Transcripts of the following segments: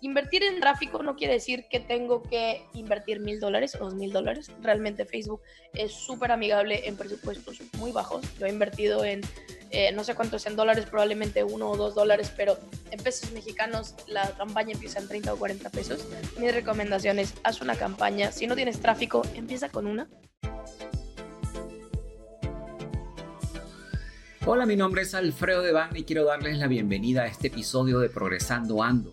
invertir en tráfico no quiere decir que tengo que invertir mil dólares o dos mil dólares. Realmente Facebook es súper amigable en presupuestos muy bajos. Lo he invertido en eh, no sé cuántos en dólares, probablemente uno o dos dólares, pero en pesos mexicanos la campaña empieza en 30 o 40 pesos. Mi recomendación es, haz una campaña. Si no tienes tráfico, empieza con una. Hola, mi nombre es Alfredo Devane y quiero darles la bienvenida a este episodio de Progresando Ando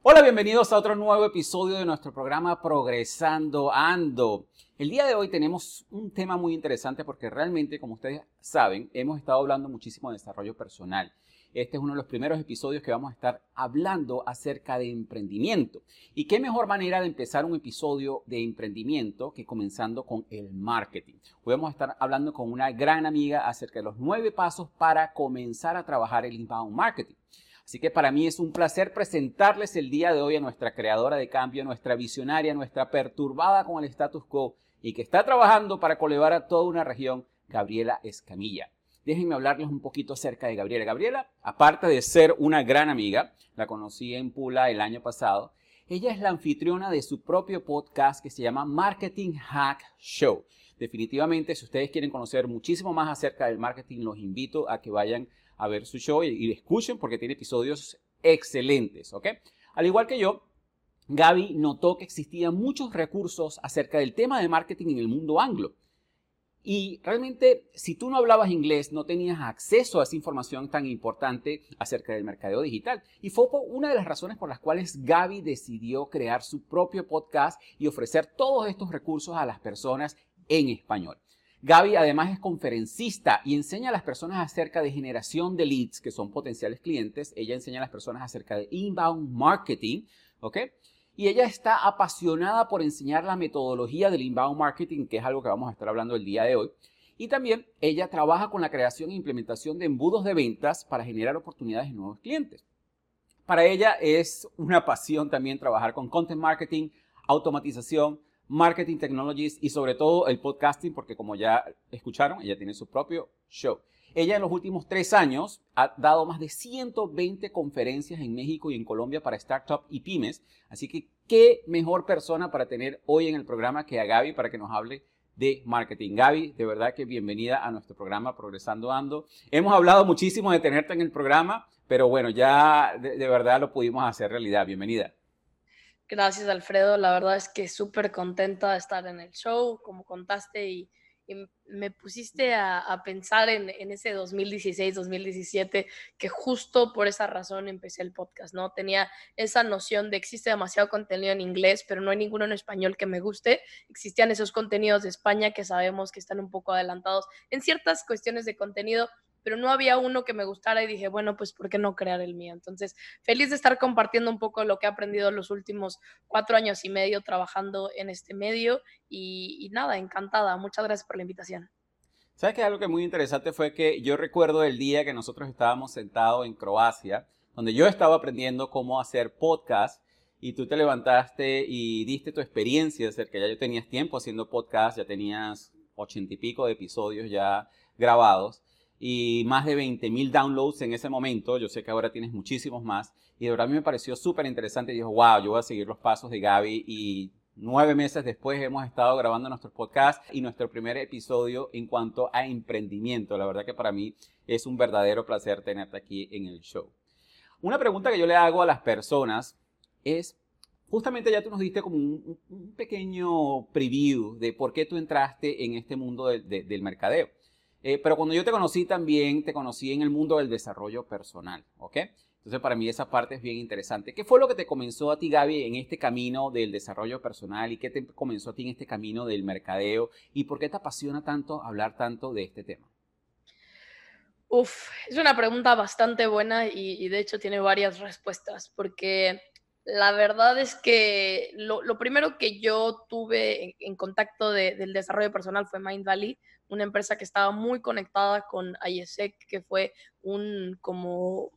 Hola, bienvenidos a otro nuevo episodio de nuestro programa Progresando Ando. El día de hoy tenemos un tema muy interesante porque realmente, como ustedes saben, hemos estado hablando muchísimo de desarrollo personal. Este es uno de los primeros episodios que vamos a estar hablando acerca de emprendimiento. Y qué mejor manera de empezar un episodio de emprendimiento que comenzando con el marketing. Hoy vamos a estar hablando con una gran amiga acerca de los nueve pasos para comenzar a trabajar el inbound marketing. Así que para mí es un placer presentarles el día de hoy a nuestra creadora de cambio, nuestra visionaria, nuestra perturbada con el status quo y que está trabajando para colevar a toda una región, Gabriela Escamilla. Déjenme hablarles un poquito acerca de Gabriela. Gabriela, aparte de ser una gran amiga, la conocí en Pula el año pasado, ella es la anfitriona de su propio podcast que se llama Marketing Hack Show. Definitivamente, si ustedes quieren conocer muchísimo más acerca del marketing, los invito a que vayan a ver su show y, escuchen porque tiene episodios excelentes, ¿ok? Al igual que yo, Gaby notó que existían muchos recursos acerca del tema de marketing en el mundo anglo. Y realmente, si tú no hablabas inglés, no tenías acceso a esa información tan importante acerca del mercadeo digital. Y fue una de las razones por las cuales Gaby decidió crear su propio podcast y ofrecer todos estos recursos a las personas en español. Gaby además es conferencista y enseña a las personas acerca de generación de leads, que son potenciales clientes. Ella enseña a las personas acerca de inbound marketing, ¿ok? Y ella está apasionada por enseñar la metodología del inbound marketing, que es algo que vamos a estar hablando el día de hoy. Y también ella trabaja con la creación e implementación de embudos de ventas para generar oportunidades de nuevos clientes. Para ella es una pasión también trabajar con content marketing, automatización, marketing technologies y sobre todo el podcasting, porque como ya escucharon, ella tiene su propio show. Ella en los últimos tres años ha dado más de 120 conferencias en México y en Colombia para startups y pymes. Así que qué mejor persona para tener hoy en el programa que a Gaby para que nos hable de marketing. Gaby, de verdad que bienvenida a nuestro programa Progresando Ando. Hemos hablado muchísimo de tenerte en el programa, pero bueno, ya de, de verdad lo pudimos hacer realidad. Bienvenida. Gracias, Alfredo. La verdad es que súper contenta de estar en el show, como contaste, y, me pusiste a, pensar en, ese 2016, 2017, que justo por esa razón empecé el podcast, ¿no? Tenía esa noción de existe demasiado contenido en inglés, pero no hay ninguno en español que me guste. Existían esos contenidos de España que sabemos que están un poco adelantados en ciertas cuestiones de contenido, pero no había uno que me gustara y dije, bueno, pues ¿por qué no crear el mío? Entonces, feliz de estar compartiendo un poco lo que he aprendido los últimos cuatro años y medio trabajando en este medio y, nada, encantada. Muchas gracias por la invitación. ¿Sabes que algo que muy interesante fue que yo recuerdo el día que nosotros estábamos sentados en Croacia, donde yo estaba aprendiendo cómo hacer podcast y tú te levantaste y diste tu experiencia acerca, ya yo tenías tiempo haciendo podcast, ya tenías ochenta y pico de episodios ya grabados y más de 20 mil downloads en ese momento. Yo sé que ahora tienes muchísimos más. Y de verdad a mí me pareció súper interesante. Dijo, wow, yo voy a seguir los pasos de Gaby. Y nueve meses después hemos estado grabando nuestro podcast y nuestro primer episodio en cuanto a emprendimiento. La verdad que para mí es un verdadero placer tenerte aquí en el show. Una pregunta que yo le hago a las personas es, justamente ya tú nos diste como un, pequeño preview de por qué tú entraste en este mundo del mercadeo. Eh, pero cuando yo te conocí también, te conocí en el mundo del desarrollo personal, ¿ok? Entonces para mí esa parte es bien interesante. ¿Qué fue lo que te comenzó a ti, Gaby, en este camino del desarrollo personal y qué te comenzó a ti en este camino del mercadeo y por qué te apasiona tanto hablar tanto de este tema? Uf, es una pregunta bastante buena y, y de hecho tiene varias respuestas porque La verdad es que lo, primero que yo tuve en, contacto del desarrollo personal fue Mind Valley, una empresa que estaba muy conectada con IESEC, que fue un como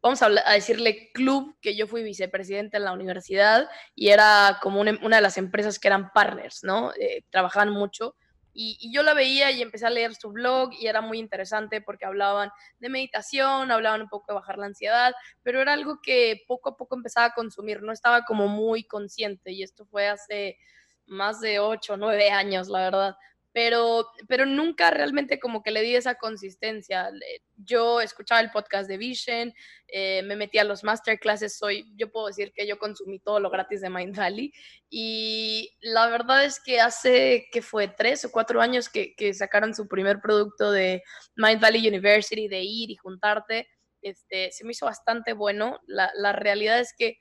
vamos a, decirle club, que yo fui vicepresidente en la universidad y era como una, de las empresas que eran partners, ¿no? Eh, trabajaban mucho. Y, yo la veía y empecé a leer su blog y era muy interesante porque hablaban de meditación, hablaban un poco de bajar la ansiedad, pero era algo que poco a poco empezaba a consumir, no estaba como muy consciente y esto fue hace más de ocho o nueve años, la verdad pero, pero nunca realmente como que le di esa consistencia. Yo escuchaba el podcast de Vision, eh, me metí a los masterclasses, soy, yo puedo decir que yo consumí todo lo gratis de Mind Valley y la verdad es que hace que fue tres o cuatro años que, que sacaron su primer producto de Mind Valley University, de ir y juntarte, este, se me hizo bastante bueno. La, la realidad es que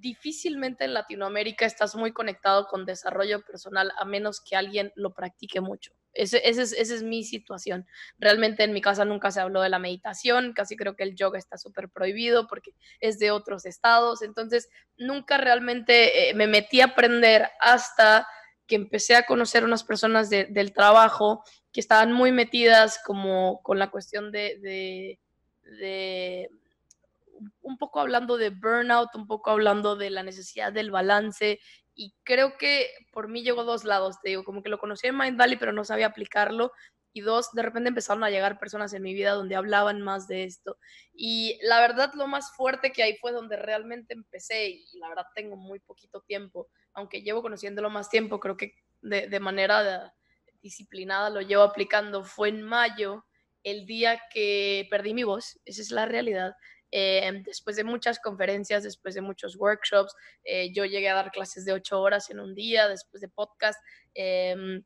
difícilmente en Latinoamérica estás muy conectado con desarrollo personal a menos que alguien lo practique mucho. Esa es, mi situación. Realmente en mi casa nunca se habló de la meditación, casi creo que el yoga está súper prohibido porque es de otros estados, entonces nunca realmente eh, me metí a aprender hasta que empecé a conocer unas personas del trabajo que estaban muy metidas como con la cuestión de un poco hablando de burnout, un poco hablando de la necesidad del balance y creo que por mí llegó dos lados, te digo, como que lo conocí en Mind Valley pero no sabía aplicarlo y dos, de repente empezaron a llegar personas en mi vida donde hablaban más de esto y la verdad lo más fuerte que hay fue donde realmente empecé y la verdad tengo muy poquito tiempo, aunque llevo conociéndolo más tiempo, creo que de, de manera disciplinada lo llevo aplicando, fue en mayo el día que perdí mi voz, esa es la realidad. Em, después de muchas conferencias, después de muchos workshops, eh, yo llegué a dar clases de ocho horas en un día, después de podcast, em,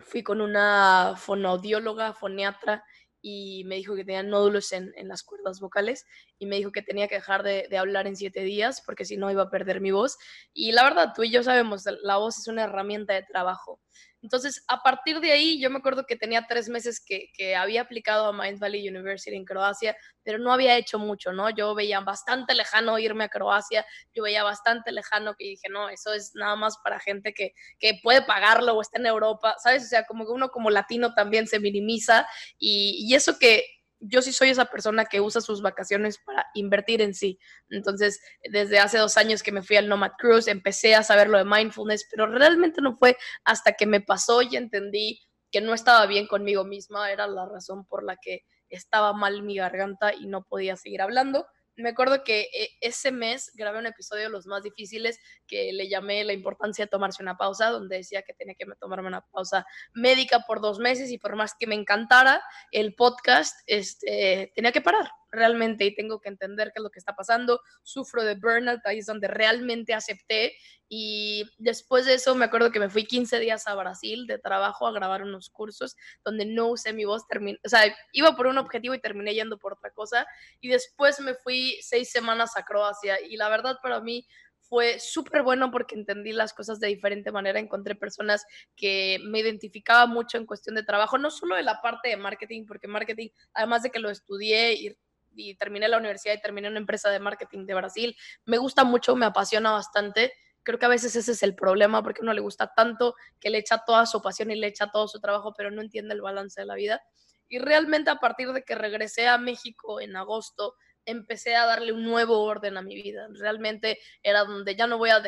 fui con una fonoaudióloga, foniatra, y me dijo que tenía nódulos en, las cuerdas vocales y me dijo que tenía que dejar de, de, hablar en siete días porque si no iba a perder mi voz. Y la verdad, tú y yo sabemos, la voz es una herramienta de trabajo. Entonces, a partir de ahí, yo me acuerdo que tenía tres meses que, había aplicado a Mind Valley University en Croacia, pero no había hecho mucho, ¿no? Yo veía bastante lejano irme a Croacia, yo veía bastante lejano que dije, no, eso es nada más para gente que, que puede pagarlo o está en Europa, ¿sabes? O sea, como que uno como latino también se minimiza y, y eso que yo sí soy esa persona que usa sus vacaciones para invertir en sí. Entonces, desde hace dos años que me fui al Nomad Cruise, empecé a saber lo de mindfulness, pero realmente no fue hasta que me pasó y entendí que no estaba bien conmigo misma, era la razón por la que estaba mal mi garganta y no podía seguir hablando me acuerdo que eh, ese mes grabé un episodio de los más difíciles que le llamé la importancia de tomarse una pausa, donde decía que tenía que tomarme una pausa médica por dos meses y por más que me encantara el podcast, este, tenía que parar realmente y tengo que entender qué es lo que está pasando. Sufro de burnout, ahí es donde realmente acepté. Y después de eso me acuerdo que me fui 15 días a Brasil de trabajo a grabar unos cursos donde no usé mi voz, terminé, o sea, iba por un objetivo y terminé yendo por otra cosa. Y después me fui seis semanas a Croacia y la verdad para mí fue súper bueno porque entendí las cosas de diferente manera, encontré personas que me identificaba mucho en cuestión de trabajo, no solo de la parte de marketing, porque marketing, además de que lo estudié y y terminé la universidad y terminé una empresa de marketing de Brasil. Me gusta mucho, me apasiona bastante. Creo que a veces ese es el problema porque uno le gusta tanto que le echa toda su pasión y le echa todo su trabajo, pero no entiende el balance de la vida. Y realmente a partir de que regresé a México en agosto, empecé a darle un nuevo orden a mi vida. Realmente era donde ya no voy a,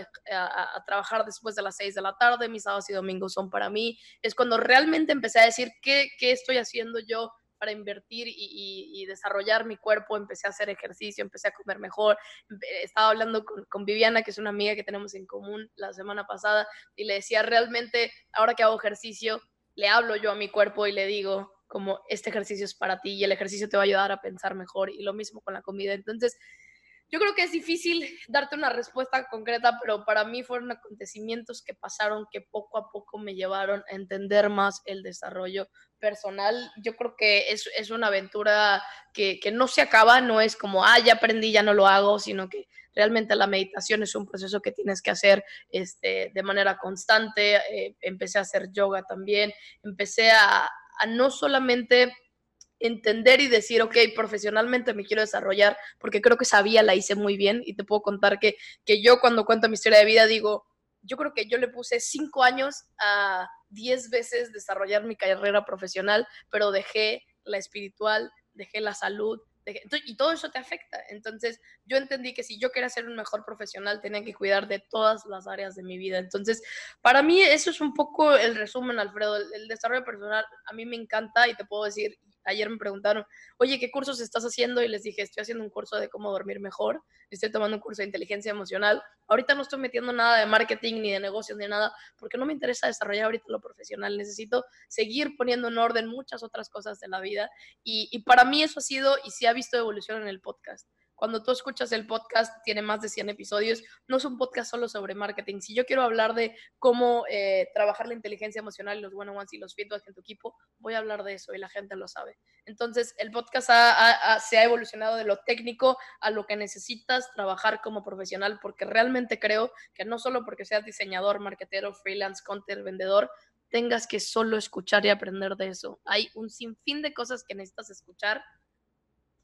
trabajar después de las seis de la tarde, mis sábados y domingos son para mí. Es cuando realmente empecé a decir qué, qué estoy haciendo yo para invertir y, desarrollar mi cuerpo, empecé a hacer ejercicio, empecé a comer mejor. Estaba hablando con, Viviana, que es una amiga que tenemos en común la semana pasada, y le decía, realmente, ahora que hago ejercicio, le hablo yo a mi cuerpo y le digo, como, este ejercicio es para ti y el ejercicio te va a ayudar a pensar mejor y lo mismo con la comida. Entonces, yo creo que es difícil darte una respuesta concreta, pero para mí fueron acontecimientos que pasaron que poco a poco me llevaron a entender más el desarrollo personal. Yo creo que es, es una aventura que, que, no se acaba, no es como, ah, ya aprendí, ya no lo hago, sino que realmente la meditación es un proceso que tienes que hacer este, de manera constante. Eh, empecé a hacer yoga también, empecé a, a no solamente entender y decir, ok, profesionalmente me quiero desarrollar, porque creo que sabía, la hice muy bien y te puedo contar que, que yo cuando cuento mi historia de vida digo, yo creo que yo le puse cinco años a diez veces desarrollar mi carrera profesional, pero dejé la espiritual, dejé la salud, y todo eso te afecta. Entonces, yo entendí que si yo quería ser un mejor profesional, tenía que cuidar de todas las áreas de mi vida. Entonces, para mí eso es un poco el resumen, Alfredo. el desarrollo personal a mí me encanta y te puedo decir, ayer me preguntaron, oye, ¿qué cursos estás haciendo? Y les dije, estoy haciendo un curso de cómo dormir mejor, estoy tomando un curso de inteligencia emocional. Ahorita no estoy metiendo nada de marketing ni de negocios ni nada, porque no me interesa desarrollar ahorita lo profesional. Necesito seguir poniendo en orden muchas otras cosas de la vida. Y, y para mí eso ha sido y se ha visto evolución en el podcast. Cuando tú escuchas el podcast, tiene más de 100 episodios, no es un podcast solo sobre marketing. Si yo quiero hablar de cómo eh, trabajar la inteligencia emocional los one-on-ones y los feedback en tu equipo, voy a hablar de eso y la gente lo sabe. Entonces, el podcast se ha evolucionado de lo técnico a lo que necesitas trabajar como profesional, porque realmente creo que no solo porque seas diseñador, marketero, freelance, content, vendedor, tengas que solo escuchar y aprender de eso. Hay un sinfín de cosas que necesitas escuchar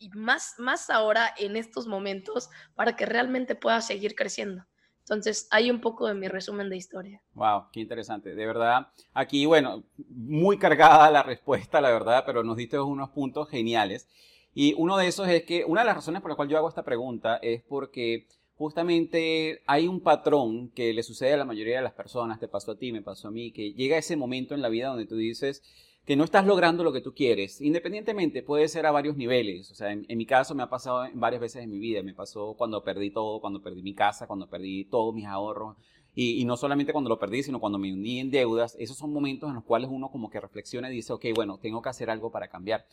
y más, más ahora en estos momentos para que realmente pueda seguir creciendo. Entonces, hay un poco de mi resumen de historia. Wow, qué interesante. De verdad, aquí, bueno, muy cargada la respuesta, la verdad, pero nos diste unos puntos geniales. Y uno de esos es que una de las razones por las cuales yo hago esta pregunta es porque justamente hay un patrón que le sucede a la mayoría de las personas, te pasó a ti, me pasó a mí, que llega ese momento en la vida donde tú dices, que no estás logrando lo que tú quieres, independientemente, puede ser a varios niveles. O sea, en, mi caso me ha pasado varias veces en mi vida. Me pasó cuando perdí todo, cuando perdí mi casa, cuando perdí todos mis ahorros. Y, y, no solamente cuando lo perdí, sino cuando me uní en deudas. Esos son momentos en los cuales uno como que reflexiona y dice, ok, bueno, tengo que hacer algo para cambiar.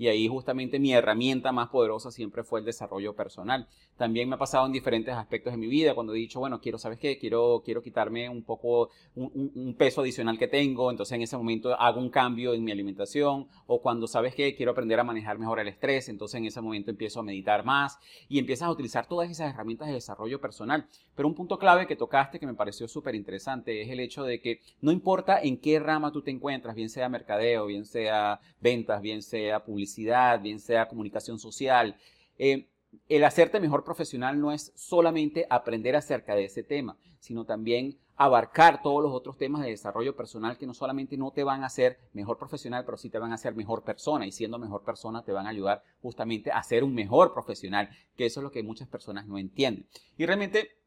Y ahí justamente mi herramienta más poderosa siempre fue el desarrollo personal. También me ha pasado en diferentes aspectos de mi vida cuando he dicho, bueno, quiero, ¿sabes qué? Quiero, quiero quitarme un poco, un, peso adicional que tengo, entonces en ese momento hago un cambio en mi alimentación, o cuando, ¿sabes qué? Quiero aprender a manejar mejor el estrés, entonces en ese momento empiezo a meditar más y empiezas a utilizar todas esas herramientas de desarrollo personal. Pero un punto clave que tocaste que me pareció súper interesante es el hecho de que no importa en qué rama tú te encuentras, bien sea mercadeo, bien sea ventas, bien sea publicidad, bien sea comunicación social, eh, el hacerte mejor profesional no es solamente aprender acerca de ese tema, sino también abarcar todos los otros temas de desarrollo personal que no solamente no te van a hacer mejor profesional, pero sí te van a hacer mejor persona y siendo mejor persona te van a ayudar justamente a ser un mejor profesional, que eso es lo que muchas personas no entienden. Y realmente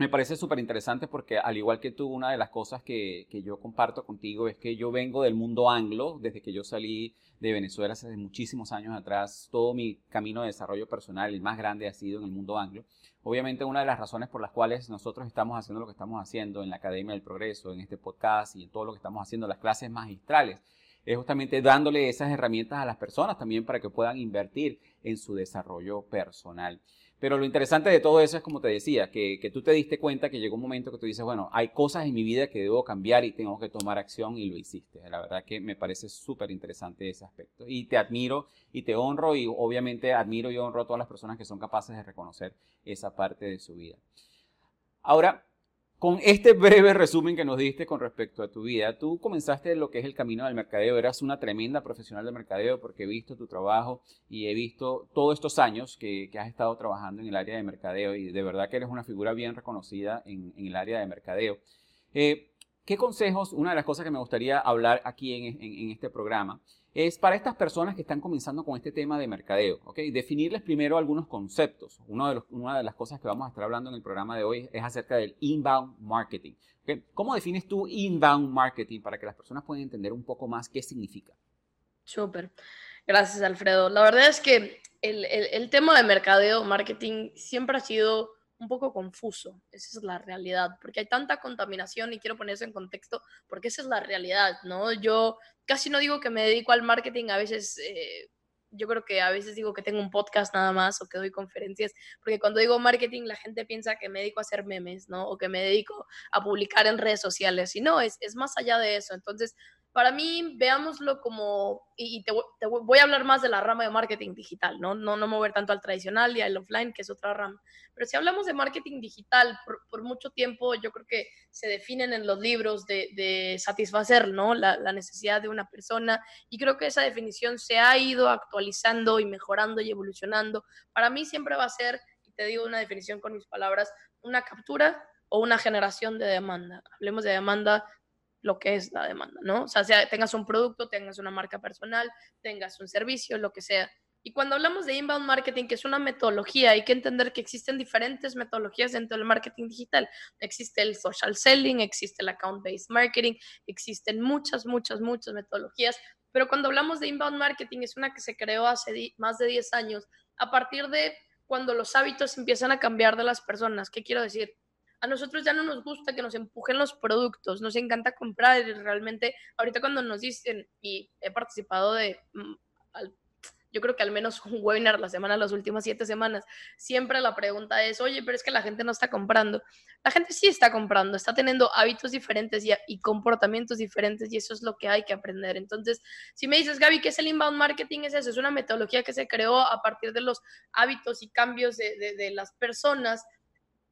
me parece súper interesante porque al igual que tú, una de las cosas que, que, yo comparto contigo es que yo vengo del mundo anglo, desde que yo salí de Venezuela hace muchísimos años atrás, todo mi camino de desarrollo personal, el más grande, ha sido en el mundo anglo. Obviamente una de las razones por las cuales nosotros estamos haciendo lo que estamos haciendo en la Academia del Progreso, en este podcast y en todo lo que estamos haciendo, las clases magistrales, es justamente dándole esas herramientas a las personas también para que puedan invertir en su desarrollo personal. Pero lo interesante de todo eso es, como te decía, que, que, tú te diste cuenta que llegó un momento que tú dices, bueno, hay cosas en mi vida que debo cambiar y tengo que tomar acción y lo hiciste. La verdad que me parece súper interesante ese aspecto. Y te admiro y te honro y obviamente admiro y honro a todas las personas que son capaces de reconocer esa parte de su vida. Ahora, con este breve resumen que nos diste con respecto a tu vida, tú comenzaste lo que es el camino del mercadeo, eras una tremenda profesional de mercadeo porque he visto tu trabajo y he visto todos estos años que, has estado trabajando en el área de mercadeo y de verdad que eres una figura bien reconocida en, el área de mercadeo. Eh, ¿Qué consejos, una de las cosas que me gustaría hablar aquí en este programa, es para estas personas que están comenzando con este tema de mercadeo, ¿ok? Definirles primero algunos conceptos. Una de las cosas que vamos a estar hablando en el programa de hoy es acerca del inbound marketing. ¿Cómo defines tú inbound marketing para que las personas puedan entender un poco más qué significa? Súper. Gracias, Alfredo. La verdad es que el tema de mercadeo, marketing, siempre ha sido un poco confuso, esa es la realidad, porque hay tanta contaminación y quiero poner eso en contexto, porque esa es la realidad, ¿no? Yo casi no digo que me dedico al marketing, a veces... Eh, yo creo que a veces digo que tengo un podcast nada más o que doy conferencias, porque cuando digo marketing la gente piensa que me dedico a hacer memes, ¿no? O que me dedico a publicar en redes sociales, y no, es, es más allá de eso. Entonces, para mí, veámoslo como, y te, voy a hablar más de la rama de marketing digital, ¿no? No, no mover tanto al tradicional y al offline, que es otra rama. Pero si hablamos de marketing digital, por, mucho tiempo yo creo que se definen en los libros de, satisfacer, ¿no? La, la, necesidad de una persona. Y creo que esa definición se ha ido actualizando y mejorando y evolucionando. Para mí siempre va a ser, y te digo una definición con mis palabras, una captura o una generación de demanda. Hablemos de demanda lo que es la demanda, ¿no? O sea, tengas un producto, tengas una marca personal, tengas un servicio, lo que sea. Y cuando hablamos de inbound marketing, que es una metodología, hay que entender que existen diferentes metodologías dentro del marketing digital. Existe el social selling, existe el account-based marketing, existen muchas, muchas, muchas metodologías. Pero cuando hablamos de inbound marketing, es una que se creó hace más de 10 años, a partir de cuando los hábitos empiezan a cambiar de las personas. ¿Qué quiero decir? A nosotros ya no nos gusta que nos empujen los productos, nos encanta comprar y realmente ahorita cuando nos dicen, y he participado de, mm, yo creo que al menos un webinar la semana, las últimas siete semanas, siempre la pregunta es, oye, pero es que la gente no está comprando. La gente sí está comprando, está teniendo hábitos diferentes y, comportamientos diferentes y eso es lo que hay que aprender. Entonces, si me dices, Gaby, ¿qué es el inbound marketing? Es eso, es una metodología que se creó a partir de los hábitos y cambios de, de las personas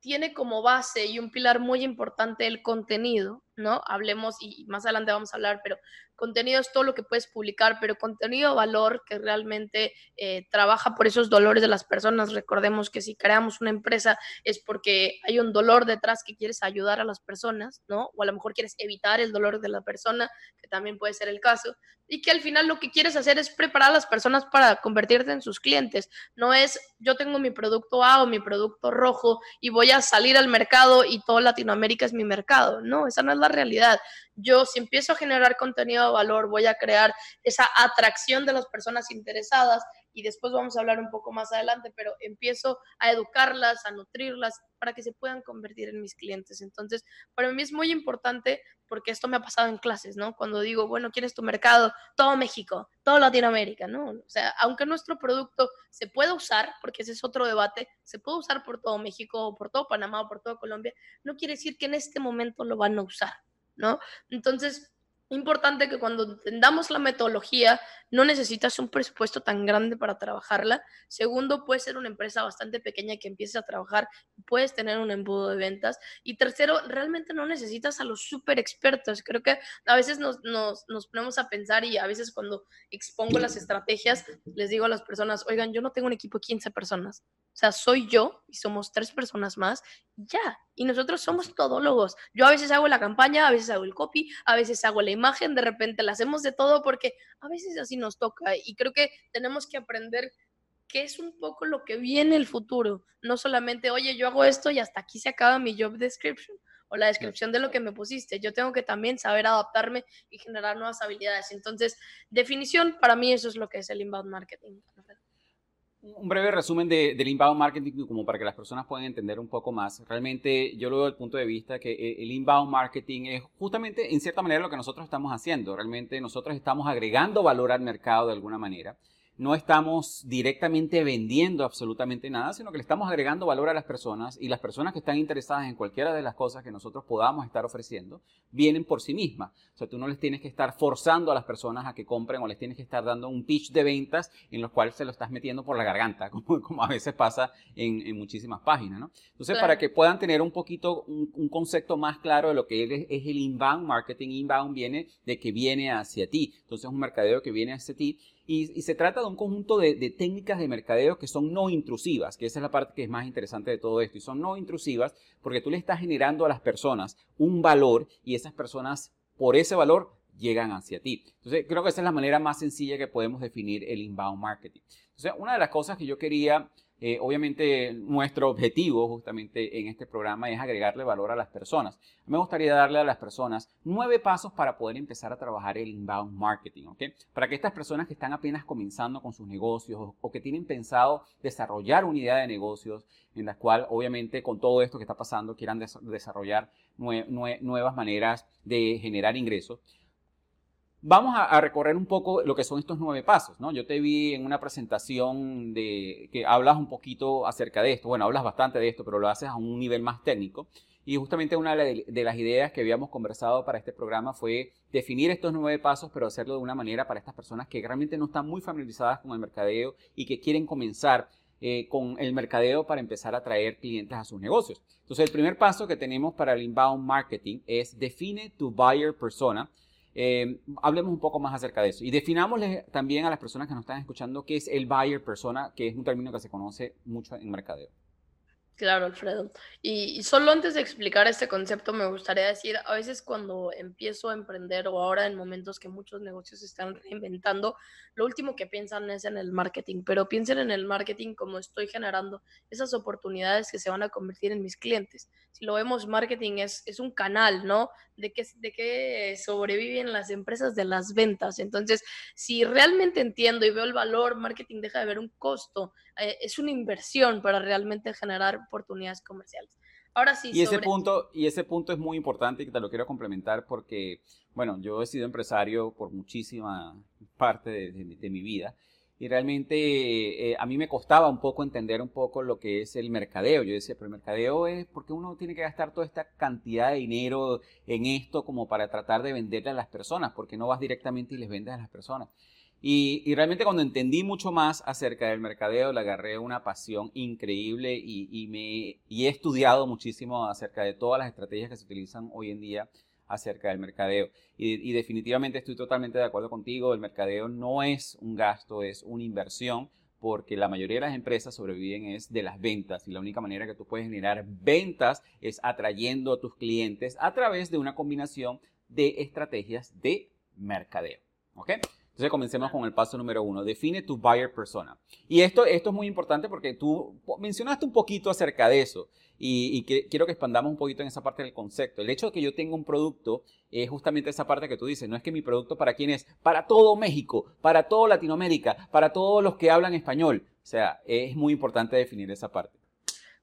tiene como base y un pilar muy importante el contenido, ¿no? Hablemos y más adelante vamos a hablar, pero contenido es todo lo que puedes publicar, pero contenido valor que realmente eh, trabaja por esos dolores de las personas. Recordemos que si creamos una empresa es porque hay un dolor detrás que quieres ayudar a las personas, ¿no? O a lo mejor quieres evitar el dolor de la persona, que también puede ser el caso, y que al final lo que quieres hacer es preparar a las personas para convertirte en sus clientes. No es yo tengo mi producto A o mi producto rojo y voy a salir al mercado y todo Latinoamérica es mi mercado. No, esa no es la realidad. Yo si empiezo a generar contenido de valor, voy a crear esa atracción de las personas interesadas y después vamos a hablar un poco más adelante, pero empiezo a educarlas, a nutrirlas para que se puedan convertir en mis clientes. Entonces, para mí es muy importante porque esto me ha pasado en clases, ¿no? Cuando digo, bueno, ¿quién es tu mercado? Todo México, todo Latinoamérica, ¿no? O sea, aunque nuestro producto se pueda usar, porque ese es otro debate, se puede usar por todo México, por todo Panamá, por todo Colombia, no quiere decir que en este momento lo van a usar. ¿no? Entonces, importante que cuando entendamos la metodología, no necesitas un presupuesto tan grande para trabajarla. Segundo, puedes ser una empresa bastante pequeña que empieces a trabajar, puedes tener un embudo de ventas. Y tercero, realmente no necesitas a los súper expertos. Creo que a veces nos, nos, nos, ponemos a pensar y a veces cuando expongo las estrategias, les digo a las personas, oigan, yo no tengo un equipo de 15 personas. O sea, soy yo y somos tres personas más, ya. Y nosotros somos todólogos. Yo a veces hago la campaña, a veces hago el copy, a veces hago la imagen, de repente la hacemos de todo porque a veces así nos toca. Y creo que tenemos que aprender qué es un poco lo que viene el futuro. No solamente, oye, yo hago esto y hasta aquí se acaba mi job description o la descripción de lo que me pusiste. Yo tengo que también saber adaptarme y generar nuevas habilidades. Entonces, definición, para mí eso es lo que es el inbound marketing un breve resumen de, del inbound marketing como para que las personas puedan entender un poco más. Realmente yo lo veo desde el punto de vista que eh, el inbound marketing es justamente en cierta manera lo que nosotros estamos haciendo. Realmente nosotros estamos agregando valor al mercado de alguna manera no estamos directamente vendiendo absolutamente nada, sino que le estamos agregando valor a las personas y las personas que están interesadas en cualquiera de las cosas que nosotros podamos estar ofreciendo, vienen por sí mismas. O sea, tú no les tienes que estar forzando a las personas a que compren o les tienes que estar dando un pitch de ventas en los cuales se lo estás metiendo por la garganta, como, como a veces pasa en, muchísimas páginas, ¿no? Entonces, para que puedan tener un poquito, un, concepto más claro de lo que es, es el inbound marketing, inbound viene de que viene hacia ti. Entonces, es un mercadeo que viene hacia ti y, se trata de un conjunto de, técnicas de mercadeo que son no intrusivas, que esa es la parte que es más interesante de todo esto. Y son no intrusivas porque tú le estás generando a las personas un valor y esas personas por ese valor llegan hacia ti. Entonces, creo que esa es la manera más sencilla que podemos definir el inbound marketing. Entonces, una de las cosas que yo quería eh, obviamente nuestro objetivo justamente en este programa es agregarle valor a las personas. Me gustaría darle a las personas nueve pasos para poder empezar a trabajar el inbound marketing, ¿ok? Para que estas personas que están apenas comenzando con sus negocios o que tienen pensado desarrollar una idea de negocios en la cual obviamente con todo esto que está pasando quieran desarrollar nuevas maneras de generar ingresos, Vamos a, recorrer un poco lo que son estos nueve pasos, ¿no? Yo te vi en una presentación de que hablas un poquito acerca de esto, bueno, hablas bastante de esto, pero lo haces a un nivel más técnico. Y justamente una de las ideas que habíamos conversado para este programa fue definir estos nueve pasos, pero hacerlo de una manera para estas personas que realmente no están muy familiarizadas con el mercadeo y que quieren comenzar eh, con el mercadeo para empezar a traer clientes a sus negocios. Entonces, el primer paso que tenemos para el inbound marketing es define tu buyer persona. Eh, hablemos un poco más acerca de eso y definámosle también a las personas que nos están escuchando qué es el buyer persona, que es un término que se conoce mucho en mercadeo. Claro, Alfredo. Y, solo antes de explicar este concepto, me gustaría decir, a veces cuando empiezo a emprender o ahora en momentos que muchos negocios están reinventando, lo último que piensan es en el marketing, pero piensen en el marketing como estoy generando esas oportunidades que se van a convertir en mis clientes. Si lo vemos, marketing es, es un canal, ¿no? De que, de que sobreviven las empresas de las ventas. Entonces, si realmente entiendo y veo el valor, marketing deja de ver un costo, eh, es una inversión para realmente generar oportunidades comerciales. Ahora sí. Y, ese punto, y ese punto es muy importante y te lo quiero complementar porque, bueno, yo he sido empresario por muchísima parte de, mi vida y realmente eh, a mí me costaba un poco entender un poco lo que es el mercadeo. Yo decía, pero el mercadeo es porque uno tiene que gastar toda esta cantidad de dinero en esto como para tratar de venderle a las personas, porque no vas directamente y les vendes a las personas. Y, realmente cuando entendí mucho más acerca del mercadeo, le agarré una pasión increíble y, he estudiado muchísimo acerca de todas las estrategias que se utilizan hoy en día acerca del mercadeo. Y, definitivamente estoy totalmente de acuerdo contigo, el mercadeo no es un gasto, es una inversión porque la mayoría de las empresas sobreviven es de las ventas y la única manera que tú puedes generar ventas es atrayendo a tus clientes a través de una combinación de estrategias de mercadeo. ¿Ok? Entonces comencemos con el paso número uno. Define tu buyer persona. Y esto, esto es muy importante porque tú mencionaste un poquito acerca de eso y, quiero que expandamos un poquito en esa parte del concepto. El hecho de que yo tenga un producto es justamente esa parte que tú dices. No es que mi producto para quién es, para todo México, para todo Latinoamérica, para todos los que hablan español. O sea, es muy importante definir esa parte.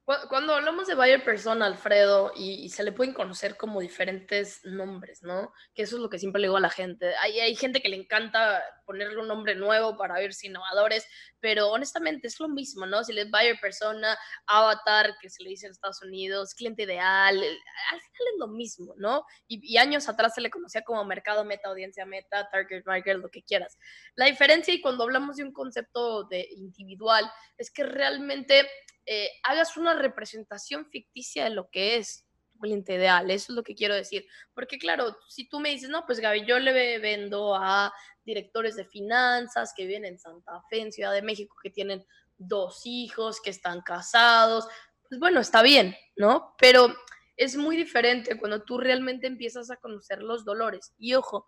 Cuando hablamos de buyer persona, Alfredo, y, se le pueden conocer como diferentes nombres, ¿no? Que eso es lo que siempre le digo a la gente. Hay, hay gente que le encanta ponerle un nombre nuevo para verse innovadores, pero honestamente es lo mismo, ¿no? Si le es buyer persona, avatar, que se le dice en Estados Unidos, cliente ideal, al final es lo mismo, ¿no? Y, y años atrás se le conocía como mercado meta, audiencia meta, target market, lo que quieras. La diferencia, y cuando hablamos de un concepto de individual, es que realmente eh, hagas una representación ficticia de lo que es tu cliente ideal. Eso es lo que quiero decir. Porque claro, si tú me dices, no, pues Gaby, yo le vendo a directores de finanzas que viven en Santa Fe, en Ciudad de México, que tienen dos hijos, que están casados, pues bueno, está bien, ¿no? Pero es muy diferente cuando tú realmente empiezas a conocer los dolores. Y ojo,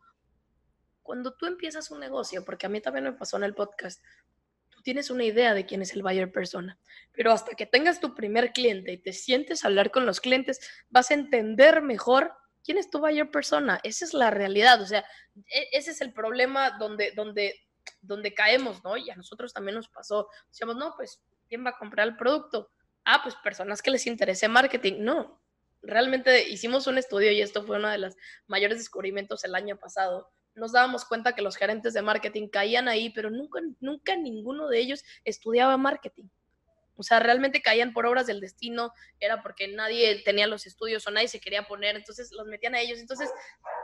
cuando tú empiezas un negocio, porque a mí también me pasó en el podcast, tienes una idea de quién es el buyer persona, pero hasta que tengas tu primer cliente y te sientes a hablar con los clientes, vas a entender mejor quién es tu buyer persona. Esa es la realidad, o sea, e, ese es el problema donde, donde, donde caemos, ¿no? Y a nosotros también nos pasó. Decíamos, no, pues, ¿quién va a comprar el producto? Ah, pues personas que les interese marketing. No, realmente hicimos un estudio y esto fue uno de los mayores descubrimientos el año pasado nos dábamos cuenta que los gerentes de marketing caían ahí, pero nunca, nunca ninguno de ellos estudiaba marketing. O sea, realmente caían por obras del destino, era porque nadie tenía los estudios o nadie se quería poner, entonces los metían a ellos. Entonces,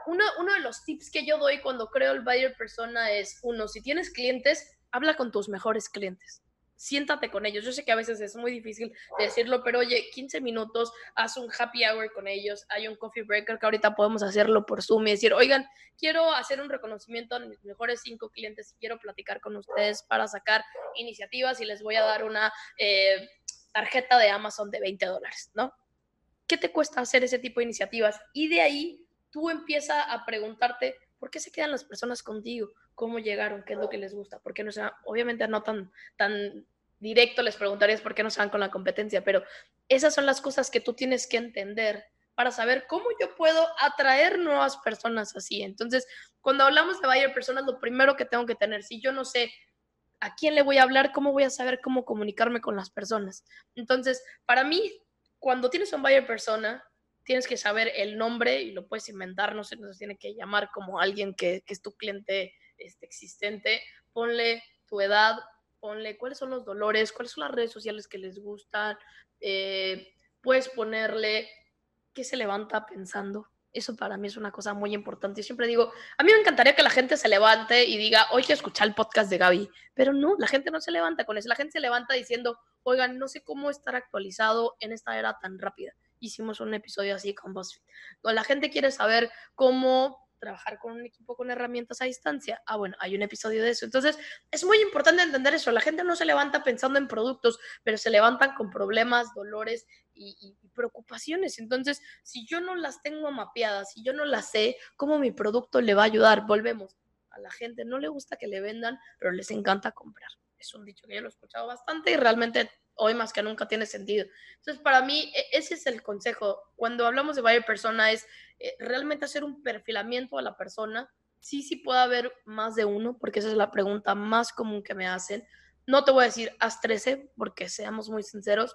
uno, uno de los tips que yo doy cuando creo el buyer persona es, uno, si tienes clientes, habla con tus mejores clientes siéntate con ellos. Yo sé que a veces es muy difícil decirlo, pero oye, 15 minutos, haz un happy hour con ellos, hay un coffee breaker que ahorita podemos hacerlo por Zoom y decir, oigan, quiero hacer un reconocimiento a mis mejores cinco clientes y quiero platicar con ustedes para sacar iniciativas y les voy a dar una eh, tarjeta de Amazon de 20 dólares, ¿no? ¿Qué te cuesta hacer ese tipo de iniciativas? Y de ahí tú empiezas a preguntarte, ¿por qué se quedan las personas contigo? cómo llegaron, qué es lo que les gusta, porque no sea, obviamente no tan, tan directo les preguntarías por qué no se van con la competencia, pero esas son las cosas que tú tienes que entender para saber cómo yo puedo atraer nuevas personas así. Entonces, cuando hablamos de buyer personas, lo primero que tengo que tener, si yo no sé a quién le voy a hablar, cómo voy a saber cómo comunicarme con las personas. Entonces, para mí, cuando tienes un buyer persona, tienes que saber el nombre y lo puedes inventar, no se tiene que llamar como alguien que, que es tu cliente este, existente, ponle tu edad, ponle cuáles son los dolores, cuáles son las redes sociales que les gustan, eh, puedes ponerle qué se levanta pensando. Eso para mí es una cosa muy importante. Yo siempre digo, a mí me encantaría que la gente se levante y diga, hoy quiero escuchar el podcast de Gaby, pero no, la gente no se levanta con eso. La gente se levanta diciendo, oigan, no sé cómo estar actualizado en esta era tan rápida. Hicimos un episodio así con BuzzFeed. La gente quiere saber cómo trabajar con un equipo con herramientas a distancia. Ah, bueno, hay un episodio de eso. Entonces, es muy importante entender eso. La gente no se levanta pensando en productos, pero se levantan con problemas, dolores y, preocupaciones. Entonces, si yo no las tengo mapeadas, si yo no las sé, ¿cómo mi producto le va a ayudar? Volvemos. A la gente no le gusta que le vendan, pero les encanta comprar. Es un dicho que yo lo he escuchado bastante y realmente hoy más que nunca tiene sentido. Entonces, para mí, e, ese es el consejo. Cuando hablamos de buyer persona es eh, realmente hacer un perfilamiento a la persona. Sí, sí puede haber más de uno, porque esa es la pregunta más común que me hacen. No te voy a decir haz 13, porque seamos muy sinceros,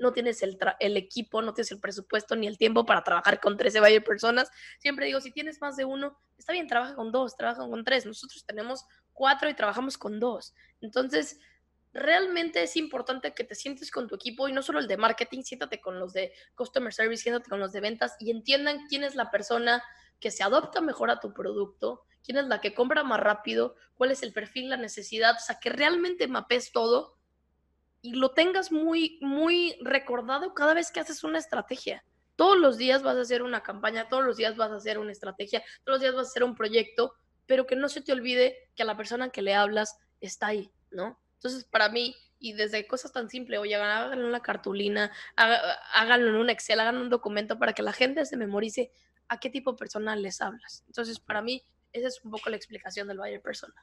no tienes el, el, equipo, no tienes el presupuesto ni el tiempo para trabajar con 13 buyer personas. Siempre digo, si tienes más de uno, está bien, trabaja con dos, trabaja con tres. Nosotros tenemos cuatro y trabajamos con dos. Entonces, realmente es importante que te sientes con tu equipo y no solo el de marketing, siéntate con los de customer service, siéntate con los de ventas y entiendan quién es la persona que se adopta mejor a tu producto, quién es la que compra más rápido, cuál es el perfil, la necesidad, o sea, que realmente mapes todo y lo tengas muy, muy recordado cada vez que haces una estrategia. Todos los días vas a hacer una campaña, todos los días vas a hacer una estrategia, todos los días vas a hacer un proyecto, pero que no se te olvide que a la persona que le hablas está ahí, ¿no? Entonces, para mí, y desde cosas tan simples, oye, háganlo en una cartulina, háganlo en un Excel, hagan un documento para que la gente se memorice a qué tipo de persona les hablas. Entonces, para mí, esa es un poco la explicación del buyer persona.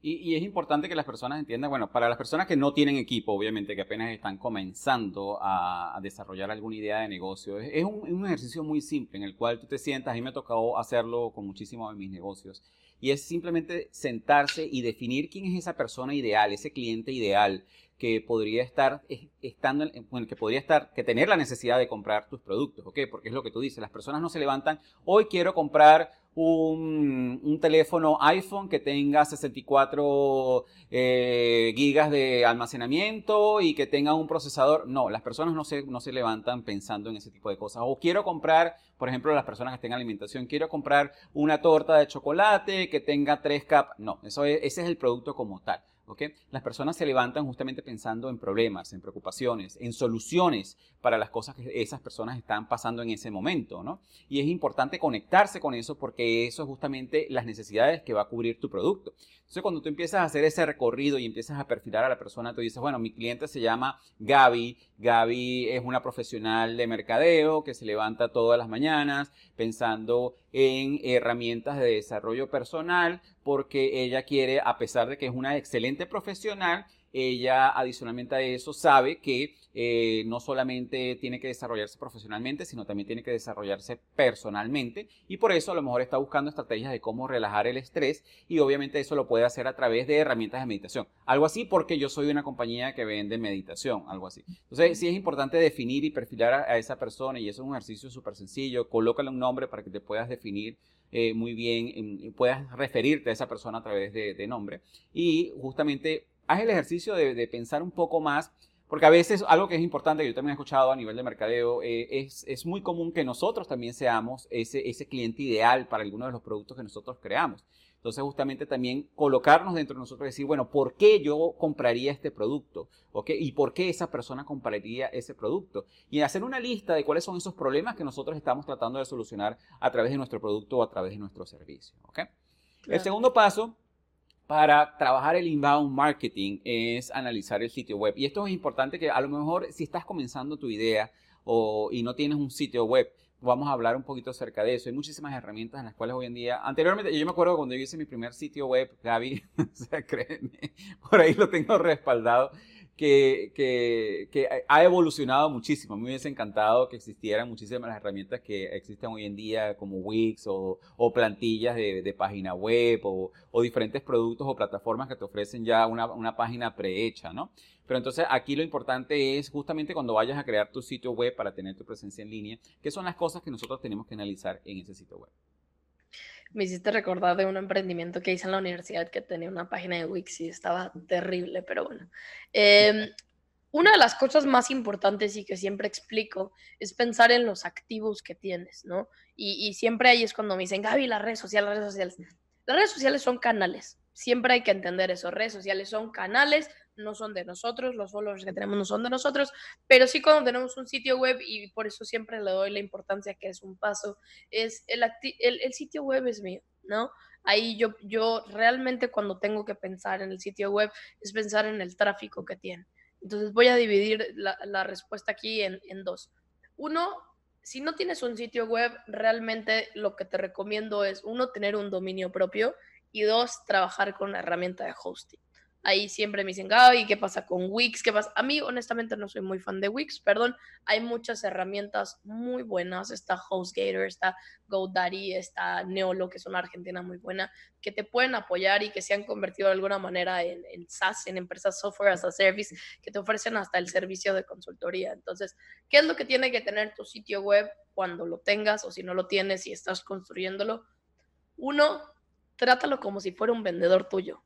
Y, es importante que las personas entiendan, bueno, para las personas que no tienen equipo, obviamente, que apenas están comenzando a, desarrollar alguna idea de negocio, es, un, un, ejercicio muy simple en el cual tú te sientas, a mí me ha tocado hacerlo con muchísimos de mis negocios, y es simplemente sentarse y definir quién es esa persona ideal, ese cliente ideal que podría estar estando, bueno, que podría estar, que tener la necesidad de comprar tus productos, ¿ok? Porque es lo que tú dices, las personas no se levantan, hoy quiero comprar un, teléfono iPhone que tenga 64 eh, gigas de almacenamiento y que tenga un procesador. No, las personas no se, no se levantan pensando en ese tipo de cosas. O quiero comprar, por ejemplo, las personas que tengan alimentación, quiero comprar una torta de chocolate que tenga 3 capas. No, eso ese es el producto como tal. Las personas se levantan justamente pensando en problemas, en preocupaciones, en soluciones para las cosas que esas personas están pasando en ese momento, ¿no? Y es importante conectarse con eso porque eso es justamente las necesidades que va a cubrir tu producto. Entonces, cuando tú empiezas a hacer ese recorrido y empiezas a perfilar a la persona, tú dices, bueno, mi cliente se llama Gaby. Gaby es una profesional de mercadeo que se levanta todas las mañanas pensando en herramientas de desarrollo personal porque ella quiere, a pesar de que es una excelente profesional, ella adicionalmente a eso sabe que eh, no solamente tiene que desarrollarse profesionalmente, sino también tiene que desarrollarse personalmente y por eso a lo mejor está buscando estrategias de cómo relajar el estrés y obviamente eso lo puede hacer a través de herramientas de meditación. Algo así porque yo soy una compañía que vende meditación, algo así. Entonces sí es importante definir y perfilar a, esa persona y eso es un ejercicio súper sencillo. Colócale un nombre para que te puedas definir eh, muy bien, y puedas referirte a esa persona a través de nombre y justamente haz el ejercicio de, pensar un poco más, porque a veces algo que es importante, que yo también he escuchado a nivel de mercadeo, eh, es, es, muy común que nosotros también seamos ese, ese cliente ideal para alguno de los productos que nosotros creamos. Entonces, justamente también colocarnos dentro de nosotros y decir, bueno, ¿por qué yo compraría este producto? ¿Okay? ¿Y por qué esa persona compraría ese producto? Y hacer una lista de cuáles son esos problemas que nosotros estamos tratando de solucionar a través de nuestro producto o a través de nuestro servicio. ¿okay? El segundo paso para trabajar el inbound marketing es analizar el sitio web. Y esto es importante que a lo mejor si estás comenzando tu idea o, y no tienes un sitio web, vamos a hablar un poquito acerca de eso. Hay muchísimas herramientas en las cuales hoy en día, anteriormente, yo me acuerdo cuando yo hice mi primer sitio web, Gaby, o sea, créeme, por ahí lo tengo respaldado que, ha evolucionado muchísimo. Me hubiese encantado que existieran muchísimas herramientas que existen hoy en día, como Wix o, plantillas de, página web o, diferentes productos o plataformas que te ofrecen ya una, página prehecha, ¿no? Pero entonces aquí lo importante es justamente cuando vayas a crear tu sitio web para tener tu presencia en línea, qué son las cosas que nosotros tenemos que analizar en ese sitio web me hiciste recordar de un emprendimiento que hice en la universidad que tenía una página de Wix y estaba terrible, pero bueno. Em, una de las cosas más importantes y que siempre explico es pensar en los activos que tienes, ¿no? Y, siempre ahí es cuando me dicen, Gaby, las redes sociales, las redes sociales. Las redes sociales son canales. Siempre hay que entender eso. Redes sociales son canales, no son de nosotros, los followers que tenemos no son de nosotros, pero sí cuando tenemos un sitio web, y por eso siempre le doy la importancia que es un paso, es el, el, sitio web es mío, ¿no? Ahí yo, yo realmente cuando tengo que pensar en el sitio web es pensar en el tráfico que tiene entonces voy a dividir la, respuesta aquí en, en, dos. Uno, si no tienes un sitio web, realmente lo que te recomiendo es, uno, tener un dominio propio y dos, trabajar con una herramienta de hosting. Ahí siempre me dicen, Gaby, ¿qué pasa con Wix? ¿Qué pasa? A mí, honestamente, no soy muy fan de Wix, perdón. Hay muchas herramientas muy buenas. Está HostGator, está GoDaddy, está Neolo, que es una argentina muy buena, que te pueden apoyar y que se han convertido de alguna manera en, en SaaS, en empresas software as a service, que te ofrecen hasta el servicio de consultoría. Entonces, ¿qué es lo que tiene que tener tu sitio web cuando lo tengas o si no lo tienes y estás construyéndolo? Uno, trátalo como si fuera un vendedor tuyo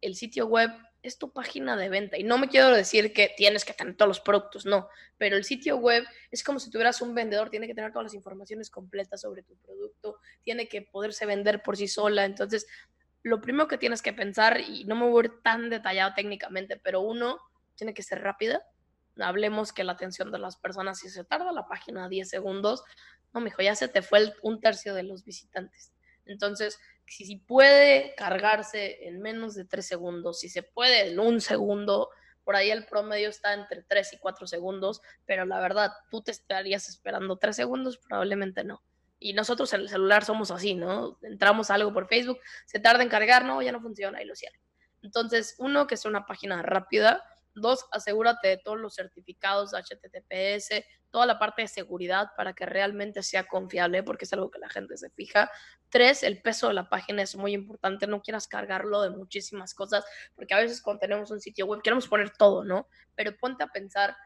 el sitio web es tu página de venta. Y no me quiero decir que tienes que tener todos los productos, no, pero el sitio web es como si tuvieras un vendedor, tiene que tener todas las informaciones completas sobre tu producto, tiene que poderse vender por sí sola. Entonces, lo primero que tienes que pensar, y no me voy a ir tan detallado técnicamente, pero uno, tiene que ser rápida. Hablemos que la atención de las personas, si se tarda la página 10 segundos, no, mijo, ya se te fue un tercio de los visitantes. Entonces, si, puede cargarse en menos de tres segundos, si se puede en un segundo, por ahí el promedio está entre tres y cuatro segundos, pero la verdad, tú te estarías esperando tres segundos, probablemente no. Y nosotros en el celular somos así, ¿no? Entramos algo por Facebook, se tarda en cargar, no, ya no funciona y lo cierra. Entonces, uno, que sea una página rápida, Dos, asegúrate de todos los certificados HTTPS, toda la parte de seguridad para que realmente sea confiable, porque es algo que la gente se fija. Tres, el peso de la página es muy importante, no quieras cargarlo de muchísimas cosas, porque a veces cuando tenemos un sitio web queremos poner todo, ¿no? Pero ponte a pensar,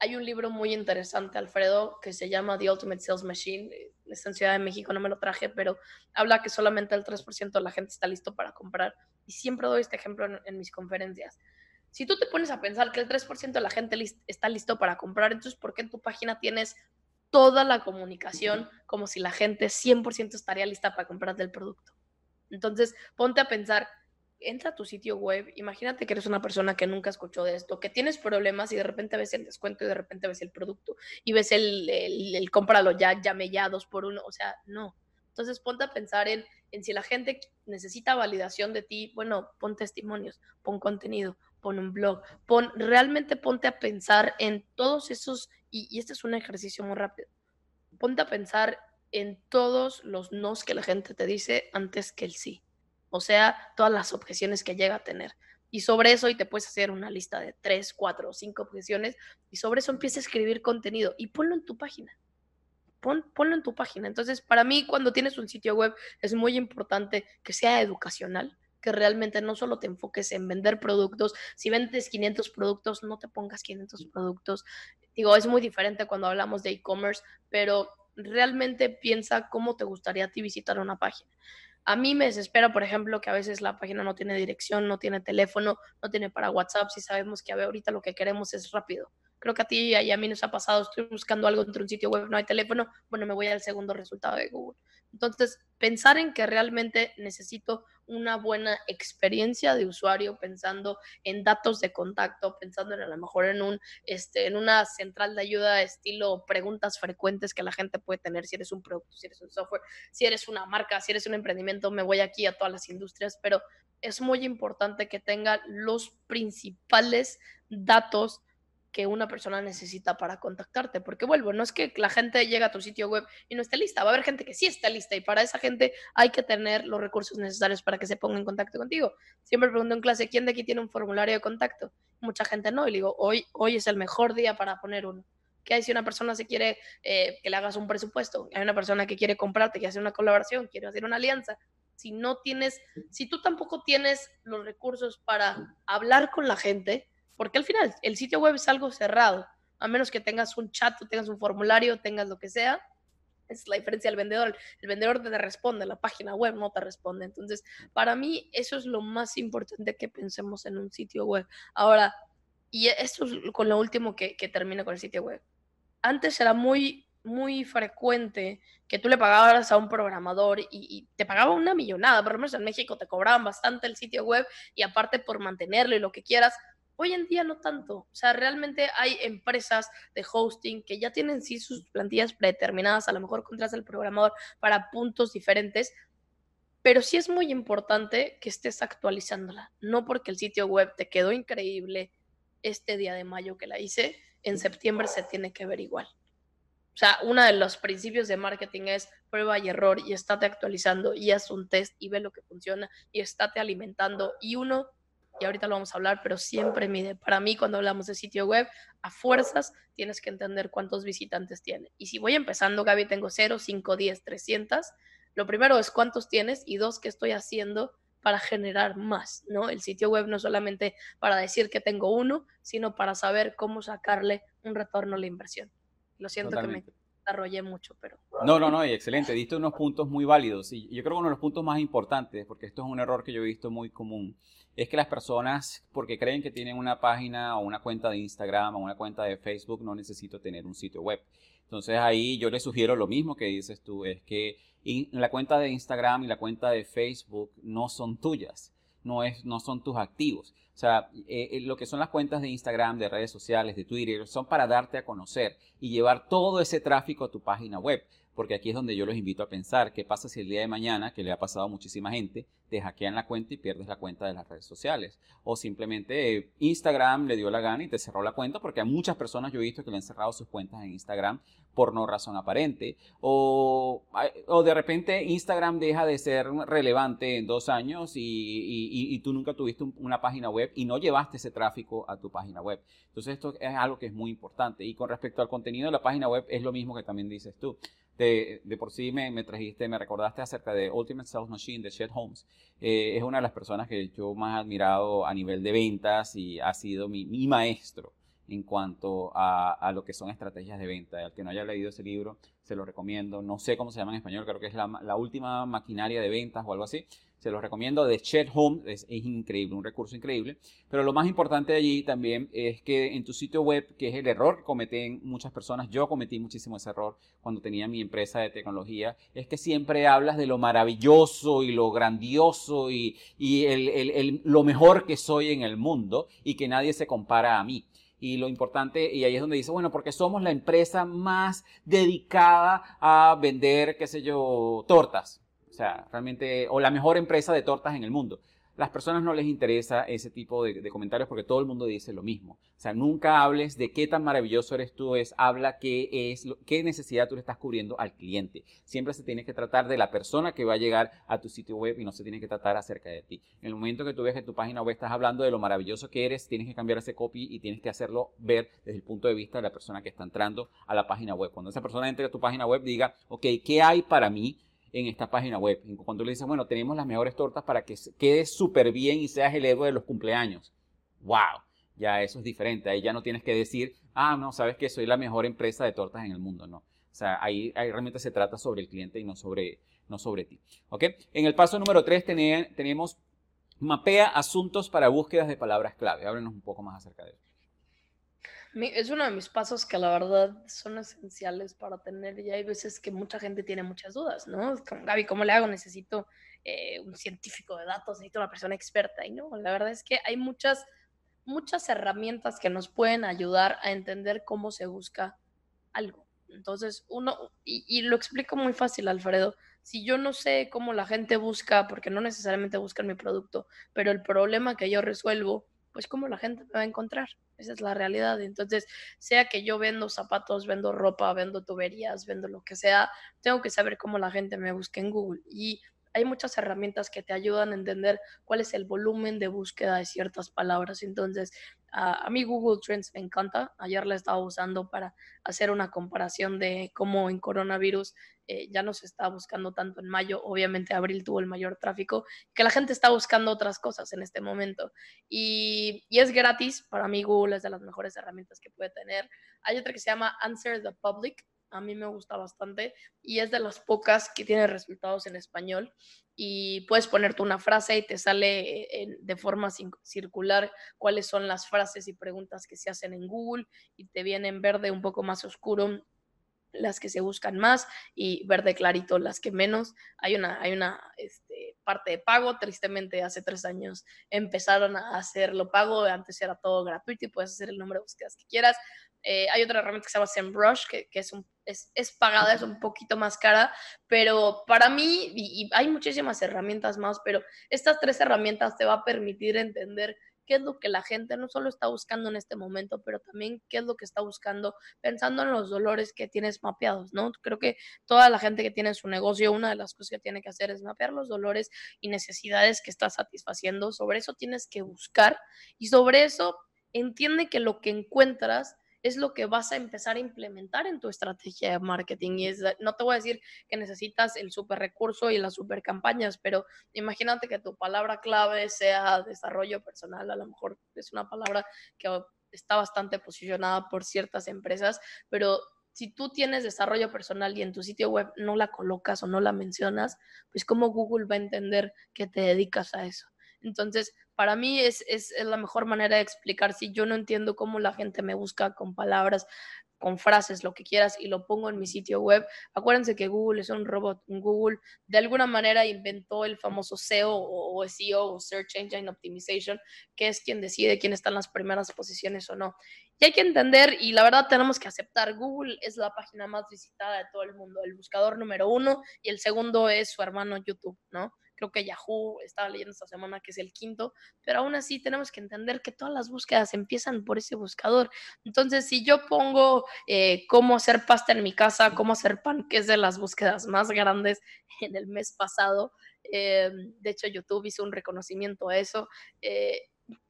hay un libro muy interesante, Alfredo, que se llama The Ultimate Sales Machine, está en Ciudad de México, no me lo traje, pero habla que solamente el 3% de la gente está listo para comprar. Y siempre doy este ejemplo en mis conferencias si tú te pones a pensar que el 3% de la gente está listo para comprar, entonces ¿por qué en tu página tienes toda la comunicación como si la gente 100% estaría lista para comprarte el producto? Entonces, ponte a pensar, entra a tu sitio web, imagínate que eres una persona que nunca escuchó de esto, que tienes problemas y de repente ves el descuento y de repente ves el producto y ves el, el, el cómpralo ya, llame ya, dos por uno, o sea, no. Entonces, ponte a pensar en, en si la gente necesita validación de ti, bueno, pon testimonios, pon contenido, pon un blog, pon, realmente ponte a pensar en todos esos, y, este es un ejercicio muy rápido, ponte a pensar en todos los nos que la gente te dice antes que el sí. O sea, todas las objeciones que llega a tener. Y sobre eso, y te puedes hacer una lista de tres, cuatro o cinco objeciones, y sobre eso empieza a escribir contenido y ponlo en tu página. Pon, ponlo en tu página. Entonces, para mí, cuando tienes un sitio web, es muy importante que sea educacional, que realmente no solo te enfoques en vender productos. Si vendes 500 productos, no te pongas 500 productos. Digo, es muy diferente cuando hablamos de e-commerce, pero realmente piensa cómo te gustaría a ti visitar una página. A mí me desespera, por ejemplo, que a veces la página no tiene dirección, no tiene teléfono, no tiene para WhatsApp, si sabemos que ahorita lo que queremos es rápido. Creo que a ti y a mí nos ha pasado, estoy buscando algo entre un sitio web, no hay teléfono, bueno, me voy al segundo resultado de Google. Entonces, pensar en que realmente necesito una buena experiencia de usuario, pensando en datos de contacto, pensando en a lo mejor en un este en una central de ayuda estilo preguntas frecuentes que la gente puede tener si eres un producto, si eres un software, si eres una marca, si eres un emprendimiento, me voy aquí a todas las industrias, pero es muy importante que tenga los principales datos que una persona necesita para contactarte. Porque vuelvo, no es que la gente llegue a tu sitio web y no esté lista, va a haber gente que sí está lista y para esa gente hay que tener los recursos necesarios para que se ponga en contacto contigo. Siempre pregunto en clase, ¿quién de aquí tiene un formulario de contacto? Mucha gente no, y digo, hoy, hoy es el mejor día para poner uno. ¿Qué hay si una persona se quiere eh, que le hagas un presupuesto? Hay una persona que quiere comprarte, que hace una colaboración, quiere hacer una alianza. Si no tienes, si tú tampoco tienes los recursos para hablar con la gente, porque al final el sitio web es algo cerrado, a menos que tengas un chat o tengas un formulario, tengas lo que sea. Es la diferencia del vendedor. El vendedor te responde, la página web no te responde. Entonces, para mí eso es lo más importante que pensemos en un sitio web. Ahora, y esto es con lo último que, termino con el sitio web. Antes era muy, muy frecuente que tú le pagabas a un programador y, te pagaba una millonada, por lo menos en México te cobraban bastante el sitio web y aparte por mantenerlo y lo que quieras. Hoy en día no tanto. O sea, realmente hay empresas de hosting que ya tienen sí sus plantillas predeterminadas, a lo mejor contratas al programador para puntos diferentes, pero sí es muy importante que estés actualizándola, no porque el sitio web te quedó increíble este día de mayo que la hice, en septiembre se tiene que ver igual. O sea, uno de los principios de marketing es prueba y error y estate actualizando y haz un test y ve lo que funciona y estate alimentando. Y uno, y ahorita lo vamos a hablar, pero siempre mide. Para mí, cuando hablamos de sitio web, a fuerzas tienes que entender cuántos visitantes tiene. Y si voy empezando, Gaby, tengo 0, 5, 10, 300. Lo primero es cuántos tienes y dos, qué estoy haciendo para generar más, ¿no? El sitio web no solamente para decir que tengo uno, sino para saber cómo sacarle un retorno a la inversión. Lo siento que me desarrollé mucho, pero... No, no, no, y excelente. Diste unos puntos muy válidos. Y yo creo que uno de los puntos más importantes, porque esto es un error que yo he visto muy común, es que las personas, porque creen que tienen una página o una cuenta de Instagram o una cuenta de Facebook, no necesito tener un sitio web. Entonces ahí yo les sugiero lo mismo que dices tú, es que la cuenta de Instagram y la cuenta de Facebook no son tuyas, no, es, no son tus activos. O sea, eh, eh, lo que son las cuentas de Instagram, de redes sociales, de Twitter, son para darte a conocer y llevar todo ese tráfico a tu página web porque aquí es donde yo los invito a pensar qué pasa si el día de mañana, que le ha pasado a muchísima gente, te hackean la cuenta y pierdes la cuenta de las redes sociales. O simplemente Instagram le dio la gana y te cerró la cuenta, porque a muchas personas yo he visto que le han cerrado sus cuentas en Instagram por no razón aparente. O, o de repente Instagram deja de ser relevante en dos años y, y tú nunca tuviste una página web y no llevaste ese tráfico a tu página web. Entonces esto es algo que es muy importante. Y con respecto al contenido de la página web es lo mismo que también dices tú de, por sí me, trajiste, me recordaste acerca de Ultimate Sales Machine de Chet Holmes. Eh, es una de las personas que yo más he admirado a nivel de ventas y ha sido mi maestro en cuanto a, a, lo que son estrategias de venta. Al que no haya leído ese libro, se lo recomiendo. No sé cómo se llama en español, creo que es la, la última maquinaria de ventas o algo así. Se los recomiendo de Chet Home, es, increíble, un recurso increíble. Pero lo más importante allí también es que en tu sitio web, que es el error que cometen muchas personas, yo cometí muchísimo ese error cuando tenía mi empresa de tecnología, es que siempre hablas de lo maravilloso y lo grandioso y, y lo mejor que soy en el mundo y que nadie se compara a mí. Y lo importante, y ahí es donde dice, bueno, porque somos la empresa más dedicada a vender, qué sé yo, tortas sea, realmente, o la mejor empresa de tortas en el mundo. Las personas no les interesa ese tipo de, comentarios porque todo el mundo dice lo mismo. O sea, nunca hables de qué tan maravilloso eres tú, es habla qué es, qué necesidad tú le estás cubriendo al cliente. Siempre se tiene que tratar de la persona que va a llegar a tu sitio web y no se tiene que tratar acerca de ti. En el momento que tú ves que tu página web estás hablando de lo maravilloso que eres, tienes que cambiar ese copy y tienes que hacerlo ver desde el punto de vista de la persona que está entrando a la página web. Cuando esa persona entre a tu página web, diga, ok, ¿qué hay para mí? En esta página web. Cuando le dices, bueno, tenemos las mejores tortas para que quede súper bien y seas el héroe de los cumpleaños. ¡Wow! Ya eso es diferente. Ahí ya no tienes que decir, ah, no, sabes que soy la mejor empresa de tortas en el mundo. No. O sea, ahí, realmente se trata sobre el cliente y no sobre, no sobre ti. ¿Ok? En el paso número 3 tenemos mapea asuntos para búsquedas de palabras clave. Háblenos un poco más acerca de eso es uno de mis pasos que la verdad son esenciales para tener, y hay veces que mucha gente tiene muchas dudas, ¿no? Como, Gaby, ¿cómo le hago? Necesito eh, un científico de datos, necesito una persona experta, y no, la verdad es que hay muchas, muchas herramientas que nos pueden ayudar a entender cómo se busca algo. Entonces, uno, y, y lo explico muy fácil, Alfredo, si yo no sé cómo la gente busca, porque no necesariamente buscan mi producto, pero el problema que yo resuelvo, pues cómo la gente me va a encontrar. Esa es la realidad. Entonces, sea que yo vendo zapatos, vendo ropa, vendo tuberías, vendo lo que sea, tengo que saber cómo la gente me busca en Google. Y hay muchas herramientas que te ayudan a entender cuál es el volumen de búsqueda de ciertas palabras. Entonces, a, mí Google Trends me encanta. Ayer la estaba usando para hacer una comparación de cómo en coronavirus eh, ya no se está buscando tanto en mayo. Obviamente abril tuvo el mayor tráfico, que la gente está buscando otras cosas en este momento. Y, y es gratis. Para mí Google es de las mejores herramientas que puede tener. Hay otra que se llama Answer the Public. A mí me gusta bastante y es de las pocas que tiene resultados en español. y puedes ponerte una frase y te sale de forma circular cuáles son las frases y preguntas que se hacen en Google y te viene en verde un poco más oscuro las que se buscan más y verde clarito las que menos. Hay una, hay una este, parte de pago, tristemente hace tres años empezaron a hacerlo pago, antes era todo gratuito y puedes hacer el número de búsquedas que quieras. Eh, hay otra herramienta que se llama SEMrush, que, que es, un, es, es, pagada, es un poquito más cara, pero para mí, y, hay muchísimas herramientas más, pero estas tres herramientas te va a permitir entender qué es lo que la gente no solo está buscando en este momento, pero también qué es lo que está buscando pensando en los dolores que tienes mapeados, ¿no? Creo que toda la gente que tiene su negocio, una de las cosas que tiene que hacer es mapear los dolores y necesidades que está satisfaciendo. Sobre eso tienes que buscar y sobre eso entiende que lo que encuentras es lo que vas a empezar a implementar en tu estrategia de marketing. Y es, no te voy a decir que necesitas el super recurso y las super campañas, pero imagínate que tu palabra clave sea desarrollo personal. A lo mejor es una palabra que está bastante posicionada por ciertas empresas, pero si tú tienes desarrollo personal y en tu sitio web no la colocas o no la mencionas, pues cómo Google va a entender que te dedicas a eso. Entonces, para mí es, la mejor manera de explicar si yo no entiendo cómo la gente me busca con palabras, con frases, lo que quieras, y lo pongo en mi sitio web. Acuérdense que Google es un robot. Google de alguna manera inventó el famoso SEO o, SEO o Search Engine Optimization, que es quien decide quién está en las primeras posiciones o no. Y hay que entender, y la verdad tenemos que aceptar, Google es la página más visitada de todo el mundo, el buscador número uno, y el segundo es su hermano YouTube, ¿no? Creo que Yahoo estaba leyendo esta semana que es el quinto, pero aún así tenemos que entender que todas las búsquedas empiezan por ese buscador. Entonces, si yo pongo eh, cómo hacer pasta en mi casa, cómo hacer pan, que es de las búsquedas más grandes en el mes pasado, eh, de hecho YouTube hizo un reconocimiento a eso, eh,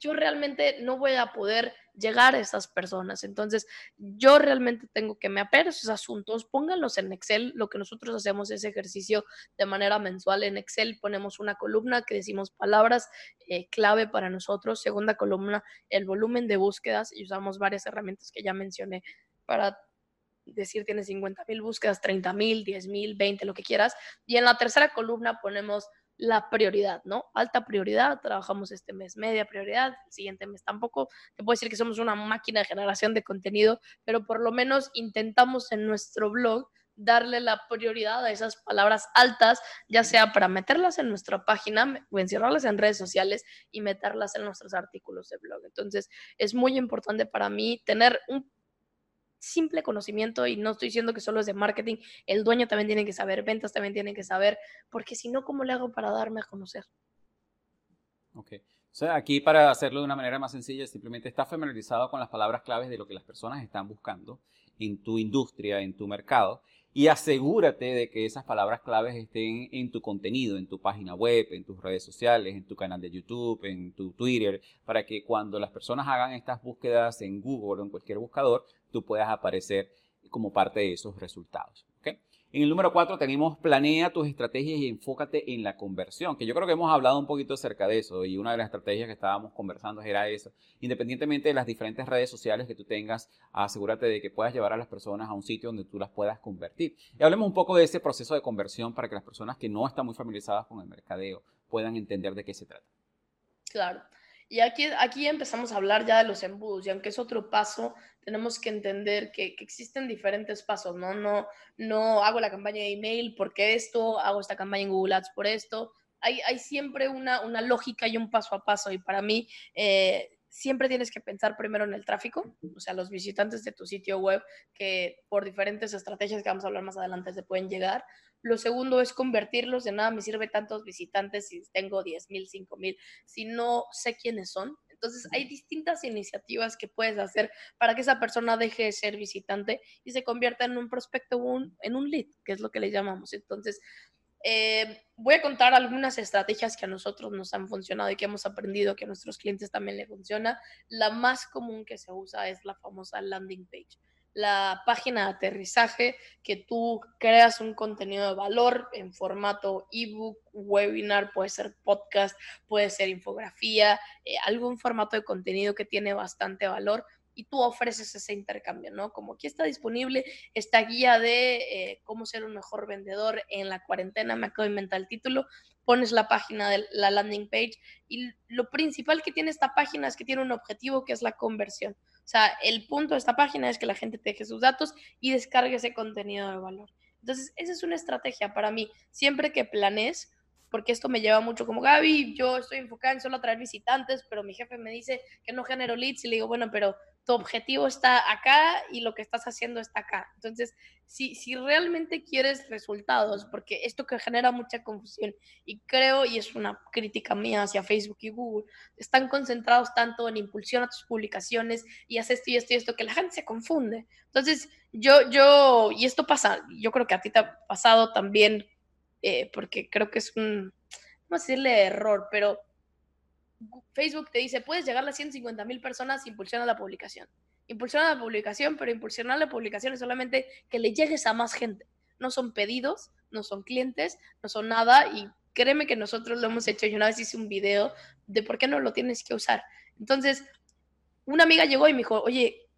yo realmente no voy a poder llegar a esas personas. Entonces, yo realmente tengo que me a esos asuntos, pónganlos en Excel. Lo que nosotros hacemos es ejercicio de manera mensual en Excel. Ponemos una columna que decimos palabras eh, clave para nosotros. Segunda columna, el volumen de búsquedas y usamos varias herramientas que ya mencioné para decir tienes 50 mil búsquedas, 30 mil, 10 mil, 20, lo que quieras. Y en la tercera columna ponemos la prioridad, ¿no? Alta prioridad, trabajamos este mes media prioridad, el siguiente mes tampoco. Te puedo decir que somos una máquina de generación de contenido, pero por lo menos intentamos en nuestro blog darle la prioridad a esas palabras altas, ya sea para meterlas en nuestra página o encerrarlas en redes sociales y meterlas en nuestros artículos de blog. Entonces, es muy importante para mí tener un simple conocimiento y no estoy diciendo que solo es de marketing, el dueño también tiene que saber, ventas también tienen que saber, porque si no, ¿cómo le hago para darme a conocer? Ok. O sea, aquí para hacerlo de una manera más sencilla, simplemente está familiarizado con las palabras claves de lo que las personas están buscando en tu industria, en tu mercado, y asegúrate de que esas palabras claves estén en tu contenido, en tu página web, en tus redes sociales, en tu canal de YouTube, en tu Twitter, para que cuando las personas hagan estas búsquedas en Google o en cualquier buscador, tú puedas aparecer como parte de esos resultados. En el número 4 tenemos planea tus estrategias y enfócate en la conversión, que yo creo que hemos hablado un poquito acerca de eso y una de las estrategias que estábamos conversando era esa. Independientemente de las diferentes redes sociales que tú tengas, asegúrate de que puedas llevar a las personas a un sitio donde tú las puedas convertir. Y hablemos un poco de ese proceso de conversión para que las personas que no están muy familiarizadas con el mercadeo puedan entender de qué se trata. Claro. Y aquí, aquí empezamos a hablar ya de los embudos, y aunque es otro paso, tenemos que entender que, existen diferentes pasos, ¿no? ¿no? No hago la campaña de email porque esto, hago esta campaña en Google Ads por esto. Hay, hay siempre una, una lógica y un paso a paso, y para mí, eh, siempre tienes que pensar primero en el tráfico, o sea, los visitantes de tu sitio web que por diferentes estrategias que vamos a hablar más adelante se pueden llegar. Lo segundo es convertirlos, de nada me sirve tantos visitantes si tengo 10 mil, 5 mil, si no sé quiénes son. Entonces hay distintas iniciativas que puedes hacer para que esa persona deje de ser visitante y se convierta en un prospecto, un, en un lead, que es lo que le llamamos. Entonces, eh, voy a contar algunas estrategias que a nosotros nos han funcionado y que hemos aprendido que a nuestros clientes también le funciona. La más común que se usa es la famosa landing page la página de aterrizaje, que tú creas un contenido de valor en formato ebook, webinar, puede ser podcast, puede ser infografía, eh, algún formato de contenido que tiene bastante valor y tú ofreces ese intercambio, ¿no? Como aquí está disponible esta guía de eh, cómo ser un mejor vendedor en la cuarentena, me acabo de inventar el título, pones la página de la landing page y lo principal que tiene esta página es que tiene un objetivo que es la conversión. O sea, el punto de esta página es que la gente te deje sus datos y descargue ese contenido de valor. Entonces, esa es una estrategia para mí. Siempre que planees, porque esto me lleva mucho como Gaby, yo estoy enfocada en solo atraer visitantes, pero mi jefe me dice que no genero leads y le digo, bueno, pero tu objetivo está acá y lo que estás haciendo está acá. Entonces, si, si realmente quieres resultados, porque esto que genera mucha confusión y creo, y es una crítica mía hacia Facebook y Google, están concentrados tanto en impulsión a tus publicaciones y haces esto y esto y esto, que la gente se confunde. Entonces, yo, yo, y esto pasa, yo creo que a ti te ha pasado también eh, porque creo que es un, no decirle error, pero Facebook te dice, puedes llegar a las 150 mil personas impulsando la publicación. Impulsiona la publicación, pero impulsionar la publicación es solamente que le llegues a más gente. No son pedidos, no son clientes, no son nada y créeme que nosotros lo hemos hecho. Yo una vez hice un video de por qué no lo tienes que usar. Entonces, una amiga llegó y me dijo, oye,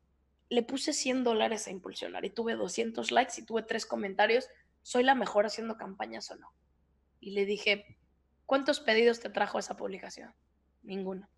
le puse 100 dólares a impulsionar y tuve 200 likes y tuve tres comentarios ¿soy la mejor haciendo campañas o no? Y le dije, ¿cuántos pedidos te trajo esa publicación? Ninguno.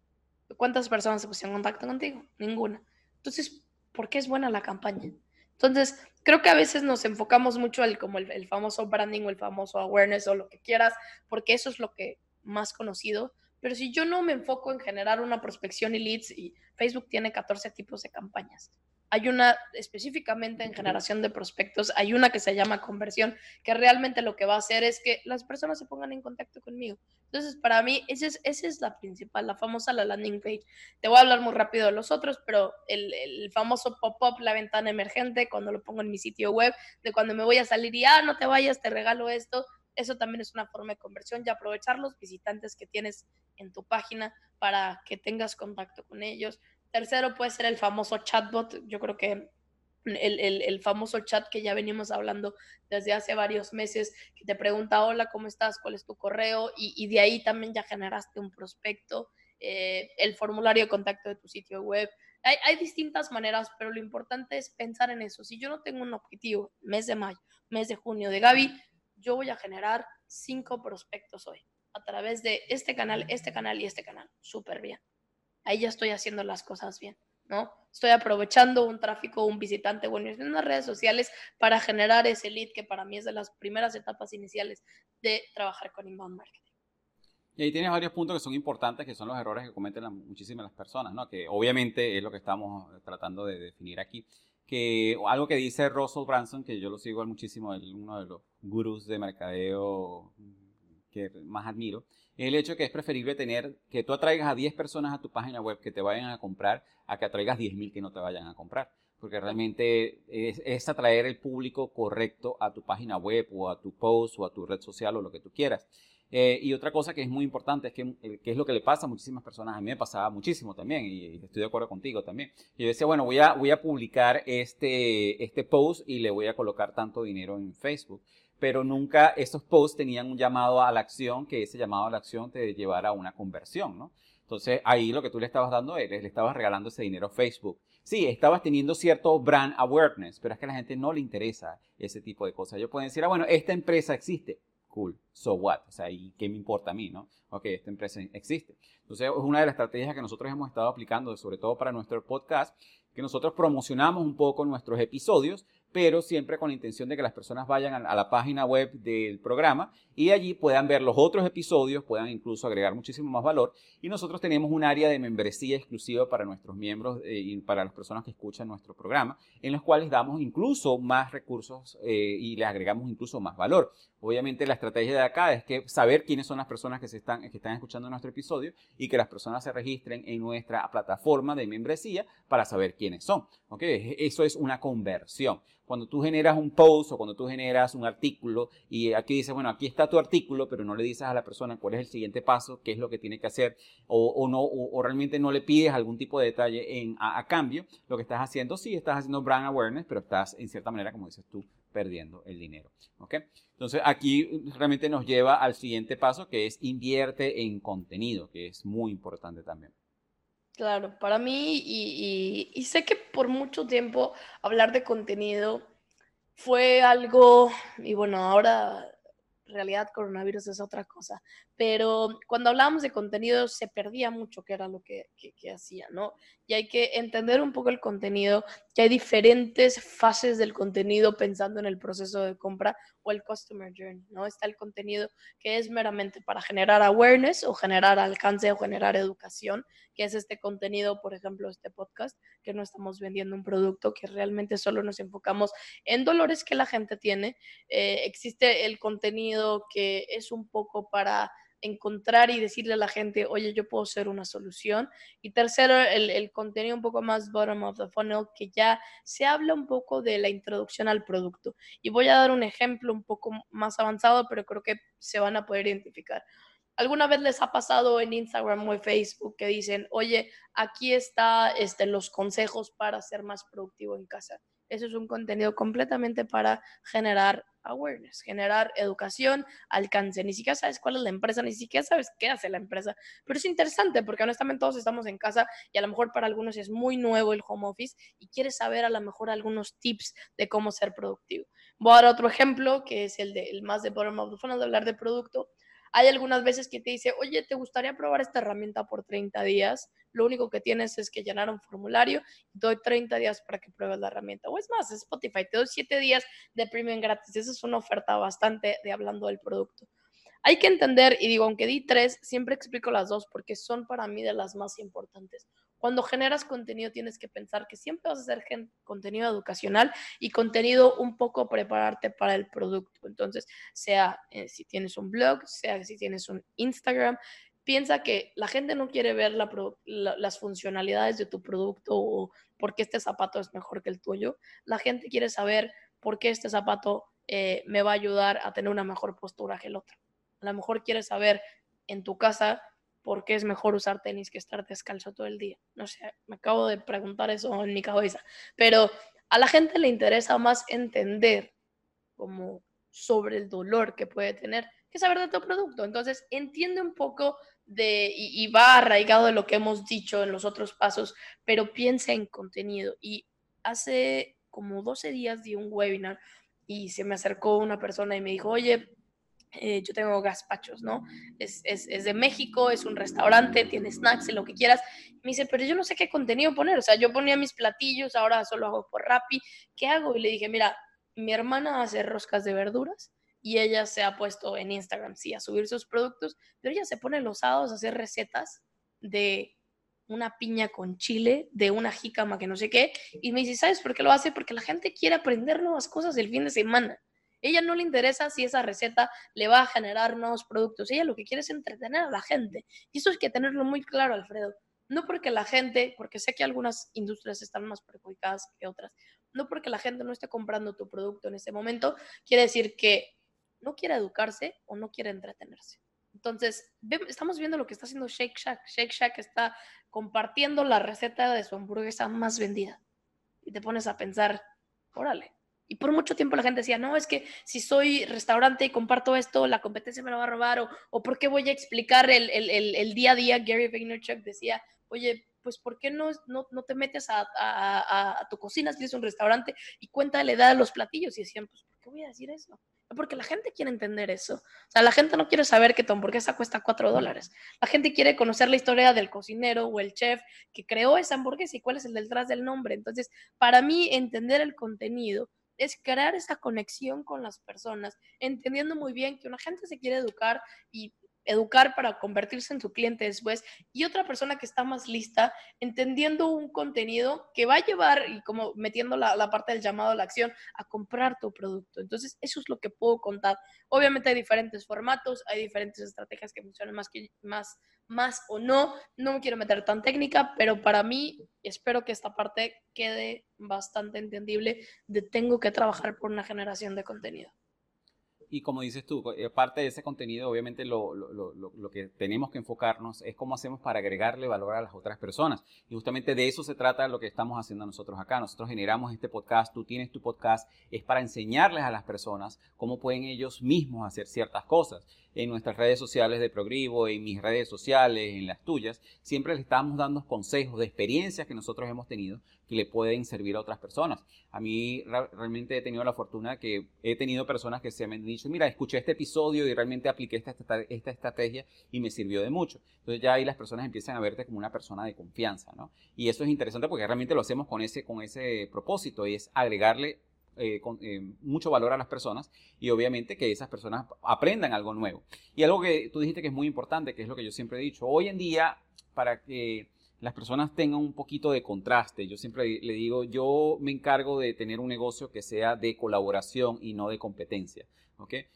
¿Cuántas personas se pusieron en contacto contigo? Ninguna. Entonces, ¿por qué es buena la campaña? Entonces, creo que a veces nos enfocamos mucho al como el, famoso branding o el famoso awareness o lo que quieras, porque eso es lo que más conocido. Pero si yo no me enfoco en generar una prospección y leads, y Facebook tiene 14 tipos de campañas, hay una específicamente en generación de prospectos, hay una que se llama conversión, que realmente lo que va a hacer es que las personas se pongan en contacto conmigo. Entonces, para mí, esa es, esa es la principal, la famosa la landing page. Te voy a hablar muy rápido de los otros, pero el, el famoso pop-up, la ventana emergente, cuando lo pongo en mi sitio web, de cuando me voy a salir y, ah, no te vayas, te regalo esto, eso también es una forma de conversión y aprovechar los visitantes que tienes en tu página para que tengas contacto con ellos. Tercero puede ser el famoso chatbot. Yo creo que el, famoso chat que ya venimos hablando desde hace varios meses, que te pregunta, hola, ¿cómo estás? ¿Cuál es tu correo? Y, de ahí también ya generaste un prospecto, eh, el formulario de contacto de tu sitio web. Hay, hay, distintas maneras, pero lo importante es pensar en eso. Si yo no tengo un objetivo, mes de mayo, mes de junio de Gaby, yo voy a generar cinco prospectos hoy a través de este canal, este canal y este canal. Súper bien ahí ya estoy haciendo las cosas bien, ¿no? Estoy aprovechando un tráfico, un visitante bueno en las redes sociales para generar ese lead que para mí es de las primeras etapas iniciales de trabajar con inbound marketing. Y ahí tienes varios puntos que son importantes, que son los errores que cometen muchísimas las personas, ¿no? Que obviamente es lo que estamos tratando de definir aquí. Que algo que dice Russell Branson, que yo lo sigo muchísimo, uno de los gurús de mercadeo que más admiro, el hecho que es preferible tener que tú atraigas a 10 personas a tu página web que te vayan a comprar a que atraigas 10.000 que no te vayan a comprar. Porque realmente es, atraer el público correcto a tu página web o a tu post o a tu red social o lo que tú quieras. Eh, y otra cosa que es muy importante es que, eh, que, es lo que le pasa a muchísimas personas. A mí me pasaba muchísimo también y, estoy de acuerdo contigo también. Yo decía, bueno, voy a, voy a publicar este, este post y le voy a colocar tanto dinero en Facebook pero nunca esos posts tenían un llamado a la acción, que ese llamado a la acción te llevara a una conversión, ¿no? Entonces ahí lo que tú le estabas dando es, le estabas regalando ese dinero a Facebook. Sí, estabas teniendo cierto brand awareness, pero es que a la gente no le interesa ese tipo de cosas. Ellos pueden decir, ah, bueno, esta empresa existe. Cool, so what? O sea, ¿y qué me importa a mí, no? Ok, esta empresa existe. Entonces, es una de las estrategias que nosotros hemos estado aplicando, sobre todo para nuestro podcast, que nosotros promocionamos un poco nuestros episodios, pero siempre con la intención de que las personas vayan a la página web del programa y allí puedan ver los otros episodios, puedan incluso agregar muchísimo más valor. Y nosotros tenemos un área de membresía exclusiva para nuestros miembros eh, y para las personas que escuchan nuestro programa, en los cuales damos incluso más recursos eh, y les agregamos incluso más valor. Obviamente la estrategia de acá es que saber quiénes son las personas que, se están, que están escuchando nuestro episodio y que las personas se registren en nuestra plataforma de membresía para saber quiénes son. ¿okay? Eso es una conversión. Cuando tú generas un post o cuando tú generas un artículo y aquí dices, bueno, aquí está tu artículo, pero no le dices a la persona cuál es el siguiente paso, qué es lo que tiene que hacer o, no, o, realmente no le pides algún tipo de detalle en, a, cambio, lo que estás haciendo, sí, estás haciendo brand awareness, pero estás en cierta manera, como dices tú, perdiendo el dinero. ¿ok? Entonces aquí realmente nos lleva al siguiente paso que es invierte en contenido, que es muy importante también. Claro, para mí y, y, sé que por mucho tiempo hablar de contenido fue algo, y bueno, ahora realidad coronavirus es otra cosa, pero cuando hablábamos de contenido se perdía mucho que era lo que, que, hacía, ¿no? Y hay que entender un poco el contenido, que hay diferentes fases del contenido pensando en el proceso de compra o el customer journey, ¿no? Está el contenido que es meramente para generar awareness o generar alcance o generar educación, que es este contenido, por ejemplo, este podcast, que no estamos vendiendo un producto, que realmente solo nos enfocamos en dolores que la gente tiene. Eh, existe el contenido que es un poco para encontrar y decirle a la gente, oye, yo puedo ser una solución. Y tercero, el, contenido un poco más bottom of the funnel, que ya se habla un poco de la introducción al producto. Y voy a dar un ejemplo un poco más avanzado, pero creo que se van a poder identificar. ¿Alguna vez les ha pasado en Instagram o en Facebook que dicen, oye, aquí está este, los consejos para ser más productivo en casa? Eso es un contenido completamente para generar awareness, generar educación, alcance. Ni siquiera sabes cuál es la empresa, ni siquiera sabes qué hace la empresa. Pero es interesante porque honestamente todos estamos en casa y a lo mejor para algunos es muy nuevo el home office y quieres saber a lo mejor algunos tips de cómo ser productivo. Voy a dar otro ejemplo que es el, de, el más de bottom of the de hablar de producto. Hay algunas veces que te dice, oye, ¿te gustaría probar esta herramienta por 30 días? Lo único que tienes es que llenar un formulario y doy 30 días para que pruebes la herramienta. O es más, Spotify, te doy 7 días de premium gratis. Esa es una oferta bastante de hablando del producto. Hay que entender, y digo, aunque di tres, siempre explico las dos porque son para mí de las más importantes. Cuando generas contenido tienes que pensar que siempre vas a hacer contenido educacional y contenido un poco prepararte para el producto. Entonces, sea eh, si tienes un blog, sea si tienes un Instagram, piensa que la gente no quiere ver las funcionalidades de tu producto o por qué este zapato es mejor que el tuyo. La gente quiere saber por qué este zapato eh, me va a ayudar a tener una mejor postura que el otro. A lo mejor quiere saber en tu casa por qué es mejor usar tenis que estar descalzo todo el día. No sé, me acabo de preguntar eso en mi cabeza. Pero a la gente le interesa más entender como sobre el dolor que puede tener que saber de tu producto. Entonces, entiende un poco de, y, va arraigado de lo que hemos dicho en los otros pasos, pero piensa en contenido. Y hace como 12 días di un webinar y se me acercó una persona y me dijo, oye, eh, yo tengo gazpachos, ¿no? Es, es, es, de México, es un restaurante, tiene snacks y lo que quieras. Me dice, pero yo no sé qué contenido poner. O sea, yo ponía mis platillos, ahora solo hago por Rappi. ¿Qué hago? Y le dije, mira, mi hermana hace roscas de verduras y ella se ha puesto en Instagram, sí, a subir sus productos, pero ella se pone los sábados a hacer recetas de una piña con chile, de una jícama que no sé qué, y me dice, ¿sabes por qué lo hace? Porque la gente quiere aprender nuevas cosas el fin de semana. Ella no le interesa si esa receta le va a generar nuevos productos. Ella lo que quiere es entretener a la gente. Y eso hay que tenerlo muy claro, Alfredo. No porque la gente, porque sé que algunas industrias están más perjudicadas que otras, no porque la gente no esté comprando tu producto en ese momento, quiere decir que no quiere educarse o no quiere entretenerse. Entonces, estamos viendo lo que está haciendo Shake Shack. Shake Shack está compartiendo la receta de su hamburguesa más vendida. Y te pones a pensar, órale, y por mucho tiempo la gente decía, no, es que si soy restaurante y comparto esto, la competencia me lo va a robar, o, o ¿por qué voy a explicar el, el, el, día a día? Gary Vaynerchuk decía, oye, pues ¿por qué no, no, no te metes a, a, a, tu cocina si tienes un restaurante y cuenta la edad de los platillos? Y decían, pues ¿por qué voy a decir eso? Porque la gente quiere entender eso. O sea, la gente no quiere saber que tu hamburguesa cuesta cuatro dólares. La gente quiere conocer la historia del cocinero o el chef que creó esa hamburguesa y cuál es el detrás del nombre. Entonces, para mí, entender el contenido es crear esa conexión con las personas, entendiendo muy bien que una gente se quiere educar y educar para convertirse en su cliente después y otra persona que está más lista, entendiendo un contenido que va a llevar y como metiendo la, la, parte del llamado a la acción a comprar tu producto. Entonces, eso es lo que puedo contar. Obviamente hay diferentes formatos, hay diferentes estrategias que funcionan más, que, más, más o no. No me quiero meter tan técnica, pero para mí espero que esta parte quede bastante entendible de tengo que trabajar por una generación de contenido. Y como dices tú, eh, parte de ese contenido, obviamente lo, lo, lo, lo, que tenemos que enfocarnos es cómo hacemos para agregarle valor a las otras personas. Y justamente de eso se trata lo que estamos haciendo nosotros acá. Nosotros generamos este podcast, tú tienes tu podcast, es para enseñarles a las personas cómo pueden ellos mismos hacer ciertas cosas. En nuestras redes sociales de Progrivo, en mis redes sociales, en las tuyas, siempre les estamos dando consejos de experiencias que nosotros hemos tenido que le pueden servir a otras personas. A mí realmente he tenido la fortuna que he tenido personas que se me han dicho, mira, escuché este episodio y realmente apliqué esta, esta, estrategia y me sirvió de mucho. Entonces ya ahí las personas empiezan a verte como una persona de confianza, ¿no? Y eso es interesante porque realmente lo hacemos con ese, con ese propósito y es agregarle eh, eh, mucho valor a las personas y obviamente que esas personas aprendan algo nuevo. Y algo que tú dijiste que es muy importante, que es lo que yo siempre he dicho, hoy en día para que las personas tengan un poquito de contraste. Yo siempre le digo, yo me encargo de tener un negocio que sea de colaboración y no de competencia.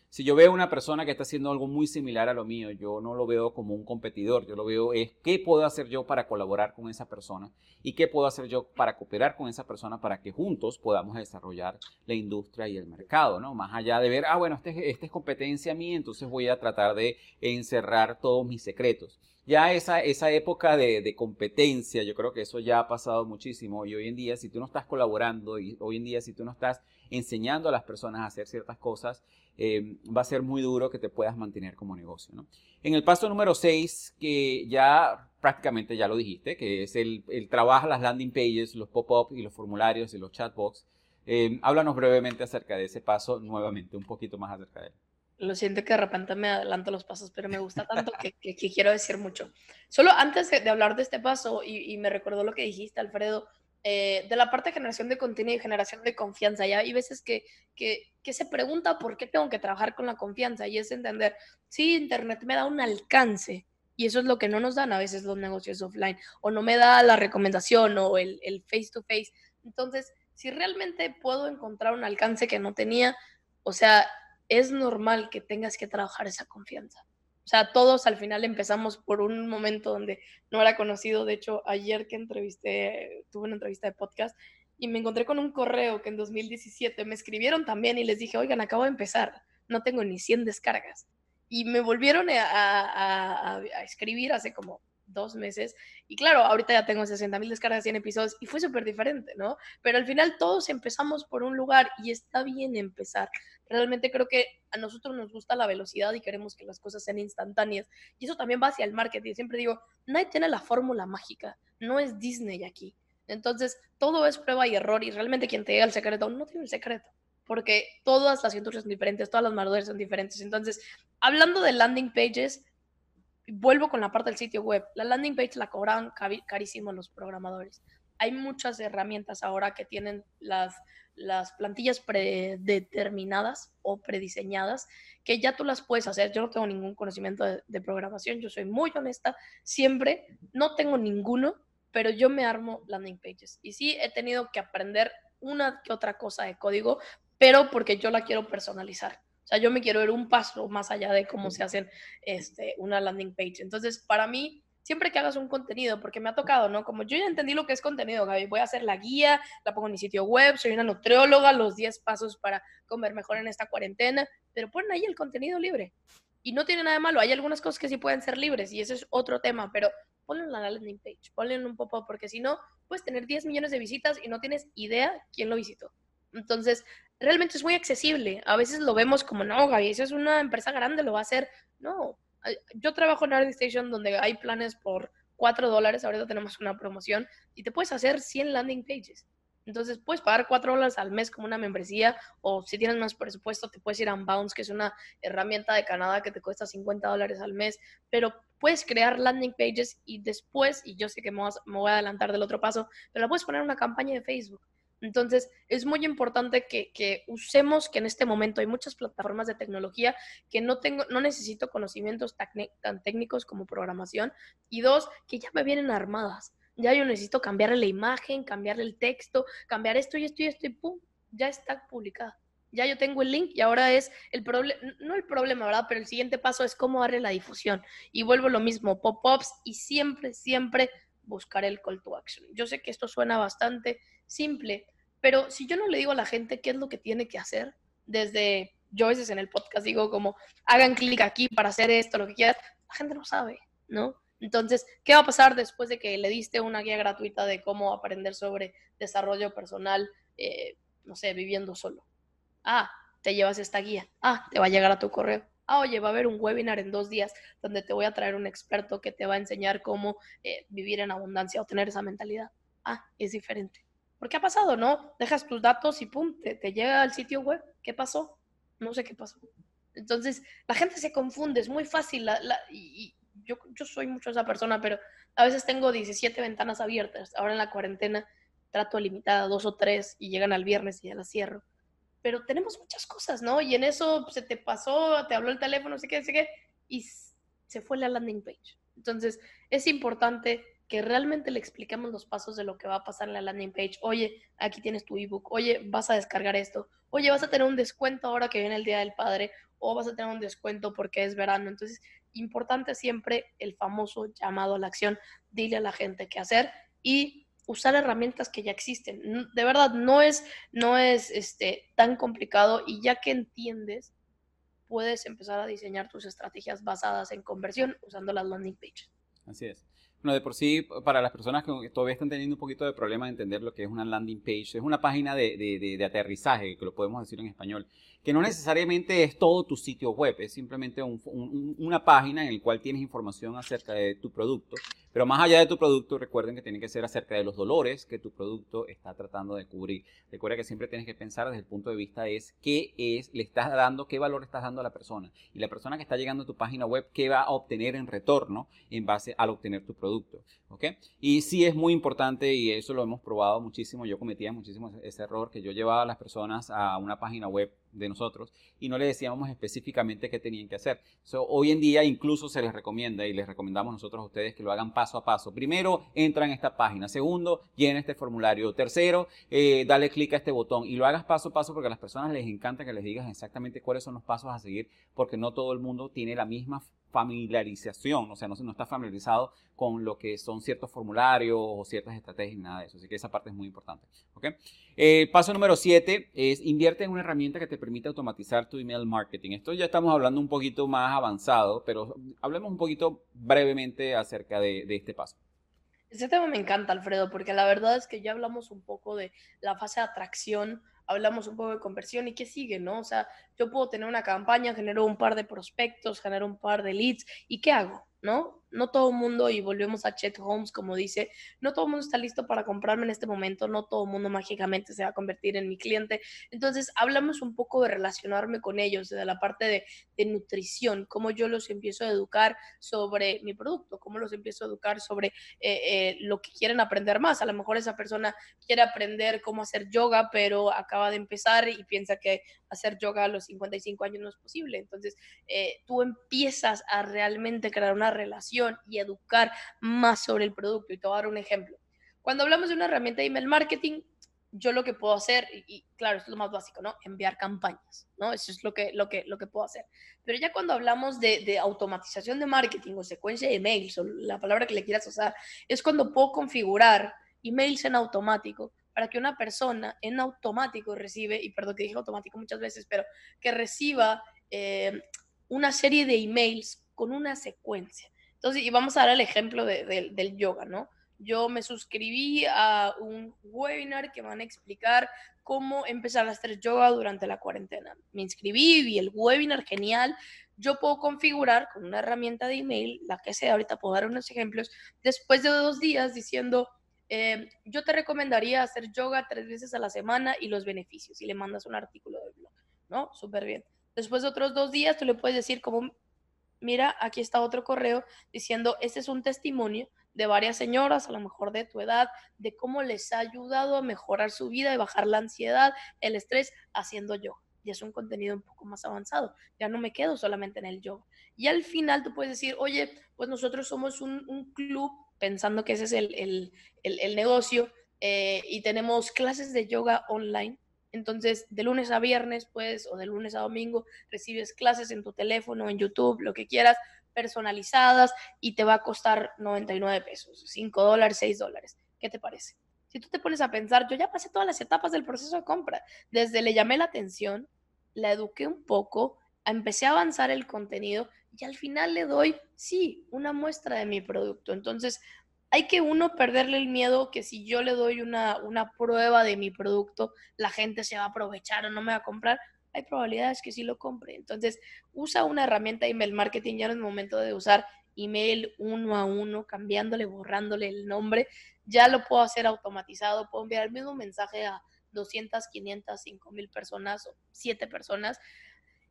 Si yo veo una persona que está haciendo algo muy similar a lo mío, yo no lo veo como un competidor, yo lo veo es qué puedo hacer yo para colaborar con esa persona y qué puedo hacer yo para cooperar con esa persona para que juntos podamos desarrollar la industria y el mercado, ¿no? Más allá de ver, ah, bueno, este, este es competencia mía, entonces voy a tratar de encerrar todos mis secretos ya esa, esa época de, competencia, yo creo que eso ya ha pasado muchísimo y hoy en día si tú no estás colaborando y hoy en día si tú no estás enseñando a las personas a hacer ciertas cosas, eh, va a ser muy duro que te puedas mantener como negocio. En el paso número 6, que ya prácticamente ya lo dijiste, que es el, el trabajo, las landing pages, los pop-up y los formularios y los chatbots, eh, háblanos brevemente acerca de ese paso, nuevamente, un poquito más acerca de él. Lo siento que de repente me adelanto los pasos, pero me gusta tanto que, quiero decir mucho. Solo antes de, hablar de este paso, y, me recordó lo que dijiste, Alfredo, eh, de la parte de generación de contenido y generación de confianza. Ya hay veces que, que, que, se pregunta por qué tengo que trabajar con la confianza y es entender, sí, Internet me da un alcance y eso es lo que no nos dan a veces los negocios offline o no me da la recomendación o el, el face to face. Entonces, si realmente puedo encontrar un alcance que no tenía, o sea, es normal que tengas que trabajar esa confianza. O sea, todos al final empezamos por un momento donde no era conocido. De hecho, ayer que entrevisté, tuve una entrevista de podcast y me encontré con un correo que en 2017 me escribieron también y les dije, oigan, acabo de empezar, no tengo ni 100 descargas. Y me volvieron a, a escribir hace como dos meses. Y claro, ahorita ya tengo 60 mil descargas, 100 episodios y fue súper diferente, ¿no? Pero al final todos empezamos por un lugar y está bien empezar. Realmente creo que a nosotros nos gusta la velocidad y queremos que las cosas sean instantáneas. Y eso también va hacia el marketing. Siempre digo, nadie tiene la fórmula mágica, no es Disney aquí. Entonces, todo es prueba y error y realmente quien te diga el secreto no tiene el secreto porque todas las industrias son diferentes, todas las manualidades son diferentes. Entonces, hablando de landing pages, vuelvo con la parte del sitio web. La landing page la cobraban carísimo los programadores. Hay muchas herramientas ahora que tienen las, las plantillas predeterminadas o prediseñadas que ya tú las puedes hacer. Yo no tengo ningún conocimiento de, de programación, yo soy muy honesta, siempre no tengo ninguno, pero yo me armo landing pages. Y sí he tenido que aprender una que otra cosa de código, pero porque yo la quiero personalizar. O sea, yo me quiero ir un paso más allá de cómo se hacen este, una landing page. Entonces, para mí, siempre que hagas un contenido, porque me ha tocado, ¿no? Como yo ya entendí lo que es contenido, Gaby, voy a hacer la guía, la pongo en mi sitio web, soy una nutrióloga, los 10 pasos para comer mejor en esta cuarentena, pero ponen ahí el contenido libre. Y no tiene nada de malo, hay algunas cosas que sí pueden ser libres y ese es otro tema, pero ponle en la landing page, ponle en un pop-up, porque si no, puedes tener 10 millones de visitas y no tienes idea quién lo visitó. Entonces, realmente es muy accesible. A veces lo vemos como, no, Gaby, eso es una empresa grande, lo va a hacer. No, yo trabajo en Art Station donde hay planes por 4 dólares, ahorita tenemos una promoción y te puedes hacer 100 landing pages. Entonces puedes pagar 4 dólares al mes como una membresía o si tienes más presupuesto te puedes ir a Unbounce, que es una herramienta de Canadá que te cuesta 50 dólares al mes, pero puedes crear landing pages y después, y yo sé que me voy a adelantar del otro paso, pero la puedes poner en una campaña de Facebook. Entonces, es muy importante que, usemos que en este momento hay muchas plataformas de tecnología que no tengo, no necesito conocimientos tan técnicos como programación. Y dos, que ya me vienen armadas. Ya yo necesito cambiarle la imagen, cambiarle el texto, cambiar esto y esto y esto y pum, ya está publicada. Ya yo tengo el link y ahora es el problema, no el problema, ¿verdad? Pero el siguiente paso es cómo darle la difusión. Y vuelvo lo mismo, pop-ups y siempre, siempre buscar el call to action. Yo sé que esto suena bastante simple, pero si yo no le digo a la gente qué es lo que tiene que hacer, desde yo a veces en el podcast digo como, hagan clic aquí para hacer esto, lo que quieras, la gente no sabe, ¿no? Entonces, ¿qué va a pasar después de que le diste una guía gratuita de cómo aprender sobre desarrollo personal, eh, no sé, viviendo solo? Ah, te llevas esta guía. Ah, te va a llegar a tu correo. Ah, oye, va a haber un webinar en dos días donde te voy a traer un experto que te va a enseñar cómo eh, vivir en abundancia o tener esa mentalidad. Ah, es diferente. ¿Por qué ha pasado, ¿no? Dejas tus datos y pum, te, llega al sitio web. ¿Qué pasó? No sé qué pasó. Entonces, la gente se confunde, es muy fácil. y, yo, yo soy mucho esa persona, pero a veces tengo 17 ventanas abiertas. Ahora en la cuarentena trato limitada dos o tres y llegan al viernes y ya las cierro. Pero tenemos muchas cosas, ¿no? Y en eso se te pasó, te habló el teléfono, no sé qué, no sé qué, y se fue la landing page. Entonces, es importante que realmente le expliquemos los pasos de lo que va a pasar en la landing page. Oye, aquí tienes tu ebook. Oye, vas a descargar esto. Oye, vas a tener un descuento ahora que viene el Día del Padre. O vas a tener un descuento porque es verano. Entonces, importante siempre el famoso llamado a la acción. Dile a la gente qué hacer y usar herramientas que ya existen. De verdad, no es, no es este, tan complicado y ya que entiendes, puedes empezar a diseñar tus estrategias basadas en conversión usando las landing pages. Así es. Bueno, de por sí, para las personas que todavía están teniendo un poquito de problema de entender lo que es una landing page, es una página de, de, de, aterrizaje, que lo podemos decir en español, que no necesariamente es todo tu sitio web, es simplemente una página en la cual tienes información acerca de tu producto pero más allá de tu producto, recuerden que tiene que ser acerca de los dolores que tu producto está tratando de cubrir. Recuerda que siempre tienes que pensar desde el punto de vista es qué es, le estás dando, qué valor estás dando a la persona. Y la persona que está llegando a tu página web, qué va a obtener en retorno en base al obtener tu producto. ¿Ok? Y sí es muy importante y eso lo hemos probado muchísimo. Yo cometía muchísimo ese error que yo llevaba a las personas a una página web de nosotros y no le decíamos específicamente qué tenían que hacer. hoy en día incluso se les recomienda y les recomendamos nosotros a ustedes que lo hagan paso a paso. Primero, entra en esta página. Segundo, llena este formulario. Tercero, eh, dale clic a este botón y lo hagas paso a paso porque a las personas les encanta que les digas exactamente cuáles son los pasos a seguir porque no todo el mundo tiene la misma familiarización, o sea, no, está familiarizado con lo que son ciertos formularios o ciertas estrategias, nada de eso. Así que esa parte es muy importante. ¿okay? Eh, paso número 7 es invierte en una herramienta que te permite automatizar tu email marketing. Esto ya estamos hablando un poquito más avanzado, pero hablemos un poquito brevemente acerca de, de este paso. Ese tema me encanta, Alfredo, porque la verdad es que ya hablamos un poco de la fase de atracción hablamos un poco de conversión y qué sigue, ¿no? O sea, yo puedo tener una campaña, genero un par de prospectos, genero un par de leads y ¿qué hago? ¿no? No todo el mundo, y volvemos a Chet Holmes, como dice, no todo el mundo está listo para comprarme en este momento, no todo el mundo mágicamente se va a convertir en mi cliente. Entonces, hablamos un poco de relacionarme con ellos, de la parte de, nutrición, cómo yo los empiezo a educar sobre mi producto, cómo los empiezo a educar sobre eh, eh, lo que quieren aprender más. A lo mejor esa persona quiere aprender cómo hacer yoga, pero acaba de empezar y piensa que hacer yoga a los 55 años no es posible. Entonces, eh, tú empiezas a realmente crear una relación y educar más sobre el producto. Y te voy a dar un ejemplo. Cuando hablamos de una herramienta de email marketing, yo lo que puedo hacer, y, claro, esto es lo más básico, ¿no? Enviar campañas, ¿no? Eso es lo que, lo que, lo que puedo hacer. Pero ya cuando hablamos de, de automatización de marketing o secuencia de emails o la palabra que le quieras usar, es cuando puedo configurar emails en automático para que una persona en automático recibe, y perdón que dije automático muchas veces, pero que reciba eh, una serie de emails con una secuencia. Entonces, y vamos a dar el ejemplo del yoga, ¿no? Yo me suscribí a un webinar que van a explicar cómo empezar a hacer yoga durante la cuarentena. Me inscribí, vi el webinar, genial. Yo puedo configurar con una herramienta de email, la que sea, ahorita puedo dar unos ejemplos, después de dos días diciendo, Em, yo te recomendaría hacer yoga tres veces a la semana y los beneficios, y le mandas un artículo de blog, ¿no? Súper bien. Después de otros dos días, tú le puedes decir como, mira, aquí está otro correo diciendo, este es un testimonio de varias señoras, a lo mejor de tu edad, de cómo les ha ayudado a mejorar su vida y bajar la ansiedad, el estrés, haciendo yoga. Y es un contenido un poco más avanzado. Ya no me quedo solamente en el yoga. Y al final tú puedes decir, oye, pues nosotros somos un, club pensando que ese es el, negocio, eh, y tenemos clases de yoga online. Entonces, de lunes a viernes, pues, o de lunes a domingo, recibes clases en tu teléfono, en YouTube, lo que quieras, personalizadas, y te va a costar 99 pesos, 5 dólares, 6 dólares. ¿Qué te parece? Si tú te pones a pensar, yo ya pasé todas las etapas del proceso de compra, desde le llamé la atención, la eduqué un poco, empecé a avanzar el contenido y al final le doy, sí, una muestra de mi producto. Entonces, hay que uno perderle el miedo que si yo le doy una, una prueba de mi producto, la gente se va a aprovechar o no me va a comprar. Hay probabilidades que sí lo compre. Entonces, usa una herramienta de email marketing. Ya no es momento de usar email uno a uno, cambiándole, borrándole el nombre. Ya lo puedo hacer automatizado. Puedo enviar el mismo mensaje a 200, 500, 5000 personas o 7 personas.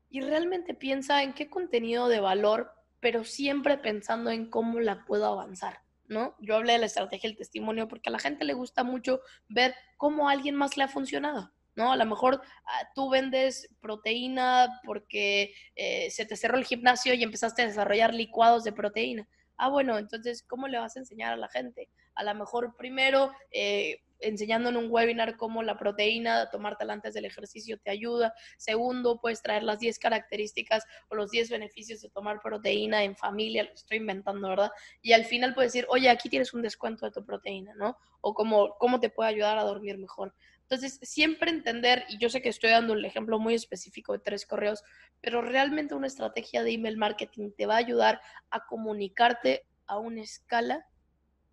Y realmente piensa en qué contenido de valor, pero siempre pensando en cómo la puedo avanzar. ¿No? Yo hablé de la estrategia del testimonio porque a la gente le gusta mucho ver cómo a alguien más le ha funcionado. ¿no? A lo mejor ah, tú vendes proteína porque eh, se te cerró el gimnasio y empezaste a desarrollar licuados de proteína. Ah, bueno, entonces, ¿cómo le vas a enseñar a la gente? A lo mejor primero eh, enseñando en un webinar cómo la proteína, tomártela antes del ejercicio te ayuda. Segundo, puedes traer las 10 características o los 10 beneficios de tomar proteína en familia, lo estoy inventando, ¿verdad? Y al final puedes decir, oye, aquí tienes un descuento de tu proteína, ¿no? O cómo, cómo te puede ayudar a dormir mejor. Entonces, siempre entender, y yo sé que estoy dando el ejemplo muy específico de tres correos, pero realmente una estrategia de email marketing te va a ayudar a comunicarte a una escala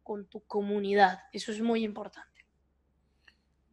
con tu comunidad. Eso es muy importante.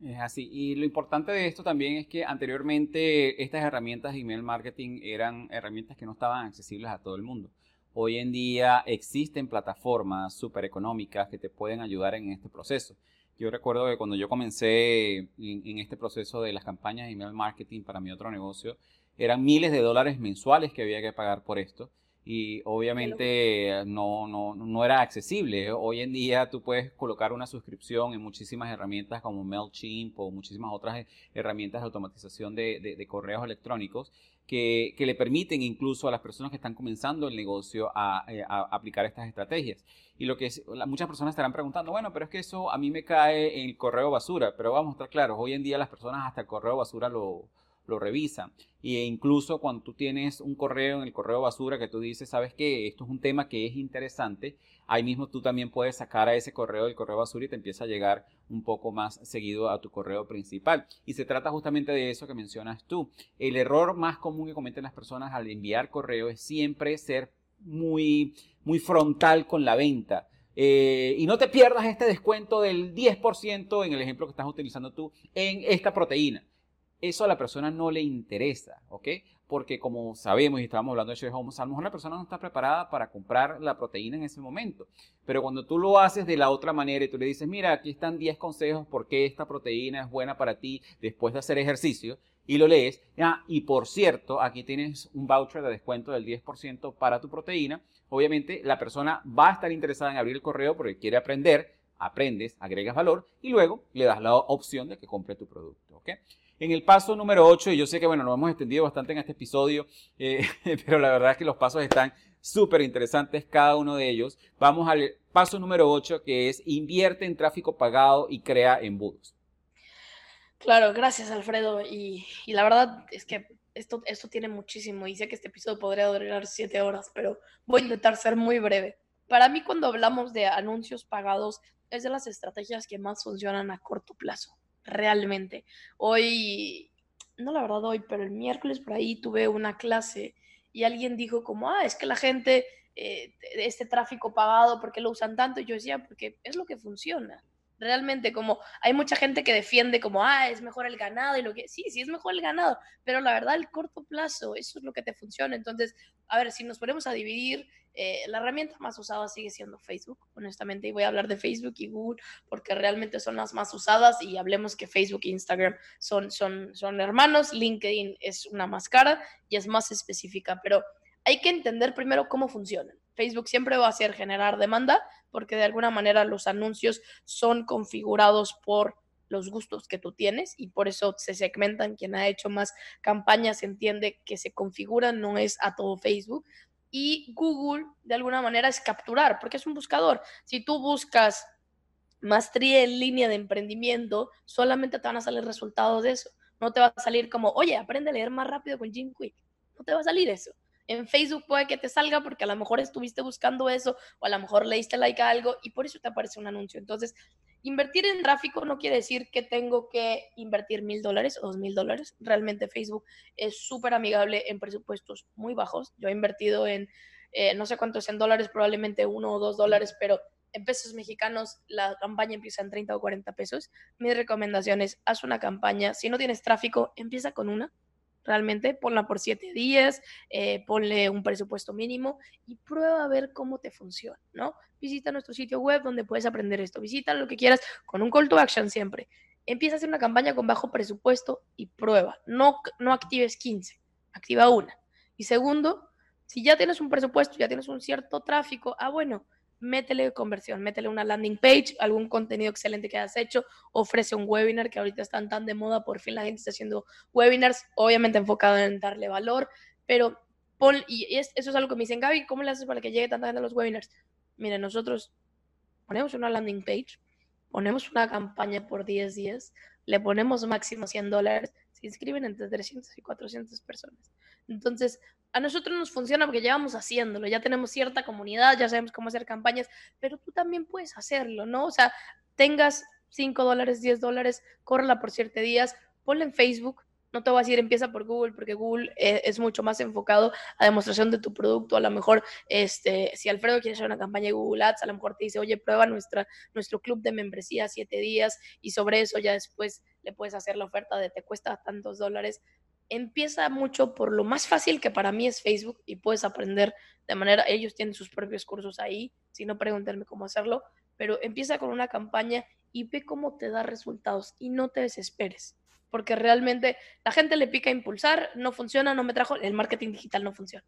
Es así. Y lo importante de esto también es que anteriormente estas herramientas de email marketing eran herramientas que no estaban accesibles a todo el mundo. Hoy en día existen plataformas súper económicas que te pueden ayudar en este proceso. Yo recuerdo que cuando yo comencé en, en, este proceso de las campañas de email marketing para mi otro negocio, eran miles de dólares mensuales que había que pagar por esto y obviamente no, no, no, era accesible. Hoy en día tú puedes colocar una suscripción en muchísimas herramientas como MailChimp o muchísimas otras herramientas de automatización de, de, correos electrónicos que, que, le permiten incluso a las personas que están comenzando el negocio a, eh, a, aplicar estas estrategias. Y lo que muchas personas estarán preguntando, bueno, pero es que eso a mí me cae en el correo basura, pero vamos a estar claros, hoy en día las personas hasta el correo basura lo, lo revisan. E incluso cuando tú tienes un correo en el correo basura que tú dices, sabes que esto es un tema que es interesante, ahí mismo tú también puedes sacar a ese correo del correo basura y te empieza a llegar un poco más seguido a tu correo principal. Y se trata justamente de eso que mencionas tú. El error más común que cometen las personas al enviar correo es siempre ser muy, muy frontal con la venta. Eh, y no te pierdas este descuento del 10% en el ejemplo que estás utilizando tú en esta proteína eso a la persona no le interesa, ¿ok? Porque como sabemos y estábamos hablando de Holmes, a lo mejor la persona no está preparada para comprar la proteína en ese momento. Pero cuando tú lo haces de la otra manera y tú le dices, mira, aquí están 10 consejos por qué esta proteína es buena para ti después de hacer ejercicio, y lo lees, ah, y por cierto, aquí tienes un voucher de descuento del 10% para tu proteína, obviamente la persona va a estar interesada en abrir el correo porque quiere aprender, aprendes, agregas valor y luego le das la opción de que compre tu producto, ¿ok? En el paso número 8, y yo sé que bueno, nos hemos extendido bastante en este episodio, eh, pero la verdad es que los pasos están súper interesantes cada uno de ellos. Vamos al paso número 8, que es invierte en tráfico pagado y crea embudos. Claro, gracias Alfredo. Y, y la verdad es que esto, esto tiene muchísimo y sé que este episodio podría durar siete horas, pero voy a intentar ser muy breve. Para mí cuando hablamos de anuncios pagados es de las estrategias que más funcionan a corto plazo realmente. Hoy, no la verdad hoy, pero el miércoles por ahí tuve una clase y alguien dijo como, ah, es que la gente, eh, este tráfico pagado, ¿por qué lo usan tanto? Y yo decía, porque es lo que funciona. Realmente, como hay mucha gente que defiende como, ah, es mejor el ganado y lo que, sí, sí es mejor el ganado, pero la verdad, el corto plazo, eso es lo que te funciona. Entonces, a ver, si nos ponemos a dividir eh, la herramienta más usada sigue siendo Facebook, honestamente, y voy a hablar de Facebook y Google porque realmente son las más usadas y hablemos que Facebook e Instagram son, son, son hermanos, LinkedIn es una más cara y es más específica, pero hay que entender primero cómo funcionan. Facebook siempre va a hacer generar demanda porque de alguna manera los anuncios son configurados por los gustos que tú tienes y por eso se segmentan. Quien ha hecho más campañas entiende que se configuran, no es a todo Facebook y Google de alguna manera es capturar, porque es un buscador. Si tú buscas maestría en línea de emprendimiento, solamente te van a salir resultados de eso. No te va a salir como, oye, aprende a leer más rápido con Jim Quick. No te va a salir eso. En Facebook puede que te salga porque a lo mejor estuviste buscando eso o a lo mejor leíste like a algo y por eso te aparece un anuncio. Entonces, Invertir en tráfico no quiere decir que tengo que invertir mil dólares o dos mil dólares. Realmente Facebook es súper amigable en presupuestos muy bajos. Yo he invertido en eh, no sé cuántos en dólares, probablemente uno o dos dólares, pero en pesos mexicanos la campaña empieza en 30 o 40 pesos. Mi recomendación es, haz una campaña. Si no tienes tráfico, empieza con una. Realmente, ponla por siete días, eh, ponle un presupuesto mínimo y prueba a ver cómo te funciona, ¿no? Visita nuestro sitio web donde puedes aprender esto. Visita lo que quieras con un call to action siempre. Empieza a hacer una campaña con bajo presupuesto y prueba. No, no actives 15, activa una. Y segundo, si ya tienes un presupuesto, ya tienes un cierto tráfico, ah, bueno, métele conversión, métele una landing page, algún contenido excelente que hayas hecho, ofrece un webinar que ahorita están tan de moda, por fin la gente está haciendo webinars, obviamente enfocado en darle valor, pero pon, y eso es algo que me dicen, Gaby, ¿cómo le haces para que llegue tanta gente a los webinars? Miren, nosotros ponemos una landing page, ponemos una campaña por 10 días, le ponemos máximo 100 dólares, se inscriben entre 300 y 400 personas. Entonces, a nosotros nos funciona porque llevamos haciéndolo, ya tenemos cierta comunidad, ya sabemos cómo hacer campañas, pero tú también puedes hacerlo, ¿no? O sea, tengas 5 dólares, 10 dólares, córrela por 7 días, ponla en Facebook, no te voy a decir empieza por Google, porque Google eh, es, mucho más enfocado a demostración de tu producto. A lo mejor, este, si Alfredo quiere hacer una campaña de Google Ads, a lo mejor te dice, oye, prueba nuestra, nuestro club de membresía siete días y sobre eso ya después le puedes hacer la oferta de te cuesta tantos dólares. Empieza mucho por lo más fácil que para mí es Facebook y puedes aprender de manera, ellos tienen sus propios cursos ahí, si no pregúntenme cómo hacerlo, pero empieza con una campaña y ve cómo te da resultados y no te desesperes porque realmente la gente le pica impulsar, no funciona, no me trajo, el marketing digital no funciona.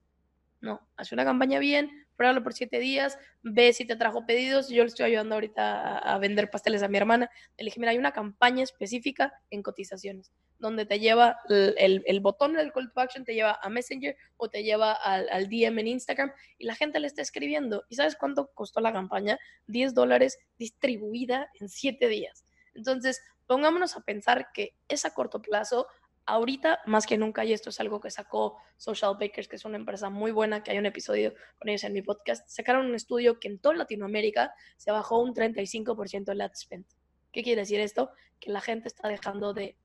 No, hace una campaña bien, pruébalo por siete días, ve si te trajo pedidos. Yo le estoy ayudando ahorita a, vender pasteles a mi hermana. Le dije, mira, hay una campaña específica en cotizaciones, donde te lleva el, el, botón del call to action, te lleva a Messenger o te lleva al, al, DM en Instagram y la gente le está escribiendo. ¿Y sabes cuánto costó la campaña? 10 dólares distribuida en siete dídías. Entonces, pongámonos a pensar que es a corto plazo, ahorita más que nunca, y esto es algo que sacó Social Bakers, que es una empresa muy buena, que hay un episodio con ellos en mi podcast, sacaron un estudio que en toda Latinoamérica se bajó un 35% el ad spend. ¿Qué quiere decir esto? Que la gente está dejando de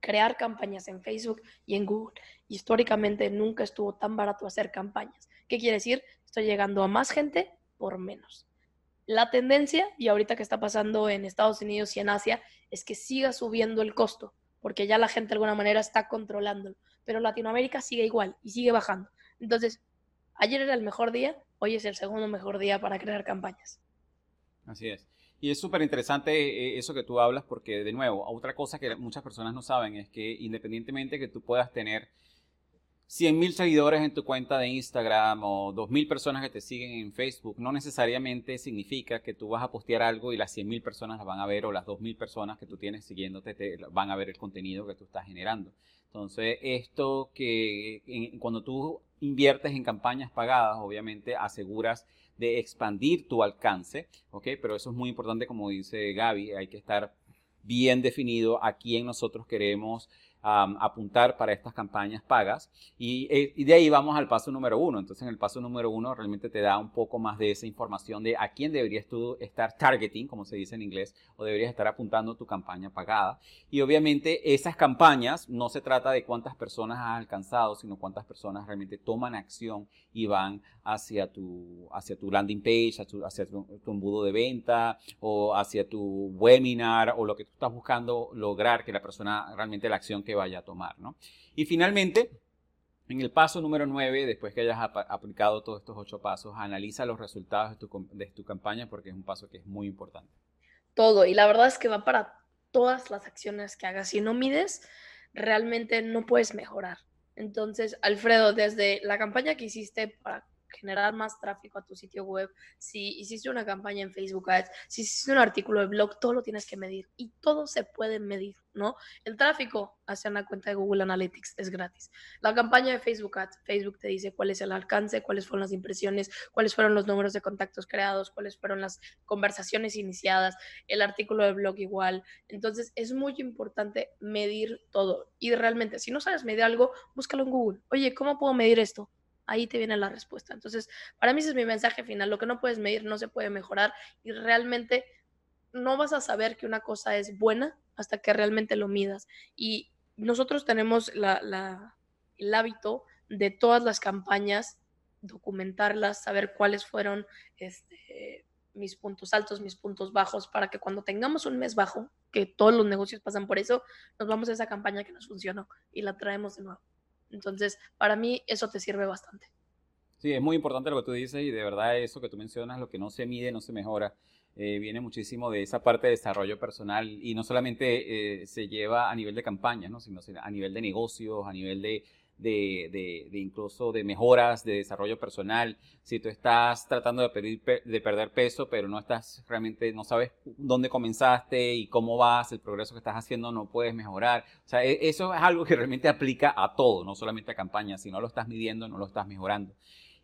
crear campañas en Facebook y en Google. Históricamente nunca estuvo tan barato hacer campañas. ¿Qué quiere decir? Estoy llegando a más gente por menos. La tendencia, y ahorita que está pasando en Estados Unidos y en Asia, es que siga subiendo el costo, porque ya la gente de alguna manera está controlándolo. Pero Latinoamérica sigue igual y sigue bajando. Entonces, ayer era el mejor día, hoy es el segundo mejor día para crear campañas. Así es. Y es súper interesante eh, eso que tú hablas porque, de nuevo, otra cosa que muchas personas no saben es que independientemente que tú puedas tener 100.000 seguidores en tu cuenta de Instagram o 2.000 personas que te siguen en Facebook, no necesariamente significa que tú vas a postear algo y las 100.000 personas las van a ver o las 2.000 personas que tú tienes siguiéndote te van a ver el contenido que tú estás generando. Entonces, esto que cuando tú inviertes en campañas pagadas, obviamente aseguras de expandir tu alcance, ¿ok? Pero eso es muy importante, como dice Gaby, hay que estar bien definido a quién nosotros queremos apuntar para estas campañas pagas. Eh, y, de ahí vamos al paso número uno. Entonces, en el paso número uno realmente te da un poco más de esa información de a quién deberías tú estar targeting, como se dice en inglés, o deberías estar apuntando tu campaña pagada. Y obviamente esas campañas no se trata de cuántas personas has alcanzado, sino cuántas personas realmente toman acción y van hacia tu, hacia tu landing page, hacia, tu, tu embudo de venta o hacia tu webinar o lo que tú estás buscando lograr que la persona realmente la acción que vaya a tomar. ¿no? Y finalmente, en el paso número 9, después que hayas aplicado todos estos ocho pasos, analiza los resultados de tu, de tu campaña porque es un paso que es muy importante. Todo, y la verdad es que va para todas las acciones que hagas. Si no mides, realmente no puedes mejorar. Entonces, Alfredo, desde la campaña que hiciste para generar más tráfico a tu sitio web, si hiciste una campaña en Facebook Ads, si hiciste un artículo de blog, todo lo tienes que medir y todo se puede medir, ¿no? El tráfico hacia una cuenta de Google Analytics es gratis. La campaña de Facebook Ads, Facebook te dice cuál es el alcance, cuáles fueron las impresiones, cuáles fueron los números de contactos creados, cuáles fueron las conversaciones iniciadas, el artículo de blog igual. Entonces es muy importante medir todo y realmente si no sabes medir algo, búscalo en Google. Oye, ¿cómo puedo medir esto? Ahí te viene la respuesta. Entonces, para mí ese es mi mensaje final. Lo que no puedes medir no se puede mejorar y realmente no vas a saber que una cosa es buena hasta que realmente lo midas. Y nosotros tenemos el hábito de todas las campañas, documentarlas, saber cuáles fueron este, mis puntos altos, mis puntos bajos, para que cuando tengamos un mes bajo, que todos los negocios pasan por eso, nos vamos a esa campaña que nos funcionó y la traemos de nuevo. Entonces, para mí eso te sirve bastante. Sí, es muy importante lo que tú dices y de verdad eso que tú mencionas, lo que no se mide, no se mejora. Eh, viene muchísimo de esa parte de desarrollo personal y no solamente eh, se lleva a nivel de campaña, ¿no? sino a nivel de negocios, a nivel de, de, de, incluso de mejoras, de desarrollo personal. Si tú estás tratando de, de perder peso, pero no estás realmente, no sabes dónde comenzaste y cómo vas, el progreso que estás haciendo no puedes mejorar. O sea, e, eso es algo que realmente aplica a todo, no solamente a campañas. Si no lo estás midiendo, no lo estás mejorando.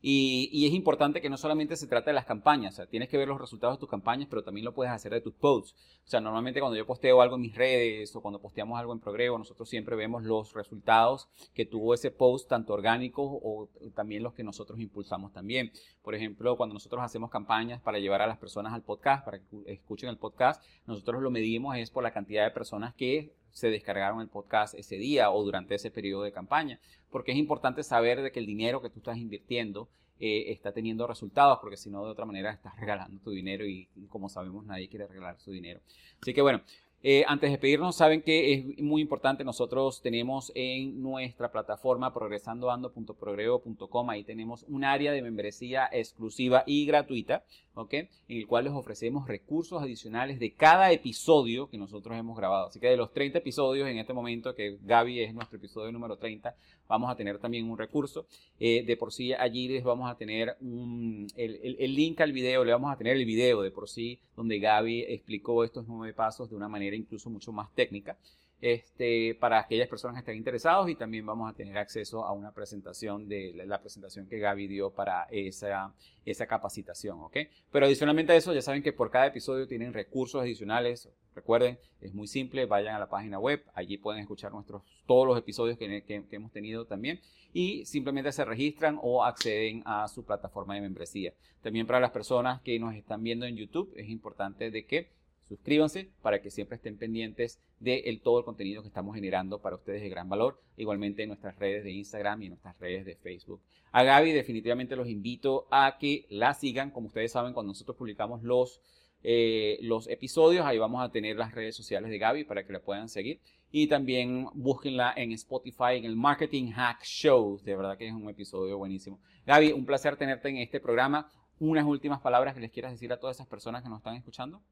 Y, es importante que no solamente se trate de las campañas, o sea, tienes que ver los resultados de tus campañas, pero también lo puedes hacer de tus posts. O sea, normalmente cuando yo posteo algo en mis redes o cuando posteamos algo en Progreso, nosotros siempre vemos los resultados que tuvo ese post, tanto orgánicos o también los que nosotros impulsamos también. Por ejemplo, cuando nosotros hacemos campañas para llevar a las personas al podcast, para que escuchen el podcast, nosotros lo medimos es por la cantidad de personas que se descargaron el podcast ese día o durante ese periodo de campaña, porque es importante saber de que el dinero que tú estás invirtiendo eh, está teniendo resultados, porque si no, de otra manera estás regalando tu dinero y, como sabemos nadie quiere regalar su dinero. Así que bueno, eh, antes de despedirnos, saben que es muy importante, nosotros tenemos en nuestra plataforma progresandoando.progreo.com, ahí tenemos un área de membresía exclusiva y gratuita, ¿ok? En el cual les ofrecemos recursos adicionales de cada episodio que nosotros hemos grabado. Así que de los 30 episodios en este momento, que Gaby es nuestro episodio número 30, vamos a tener también un recurso. Eh, de por sí allí les vamos a tener el, el link al video, le vamos a tener el video de por sí donde Gaby explicó estos nueve pasos de una manera incluso mucho más técnica. Este, para aquellas personas que estén interesados y también vamos a tener acceso a una presentación de la presentación que Gaby dio para esa, esa capacitación, ¿ok? Pero adicionalmente a eso, ya saben que por cada episodio tienen recursos adicionales. Recuerden, es muy simple, vayan a la página web, allí pueden escuchar nuestros, todos los episodios que, que hemos tenido también y simplemente se registran o acceden a su plataforma de membresía. También para las personas que nos están viendo en YouTube, es importante de que suscríbanse para que siempre estén pendientes de todo el contenido que estamos generando para ustedes de gran valor, igualmente en nuestras redes de Instagram y en nuestras redes de Facebook. A Gaby definitivamente los invito a que la sigan, como ustedes saben, cuando nosotros publicamos los, eh, los episodios, ahí vamos a tener las redes sociales de Gaby para que la puedan seguir. Y también búsquenla en Spotify, en el Marketing Hack Show. De verdad que es un episodio buenísimo. Gaby, un placer tenerte en este programa. Unas últimas palabras que les quieras decir a todas esas personas que nos están escuchando.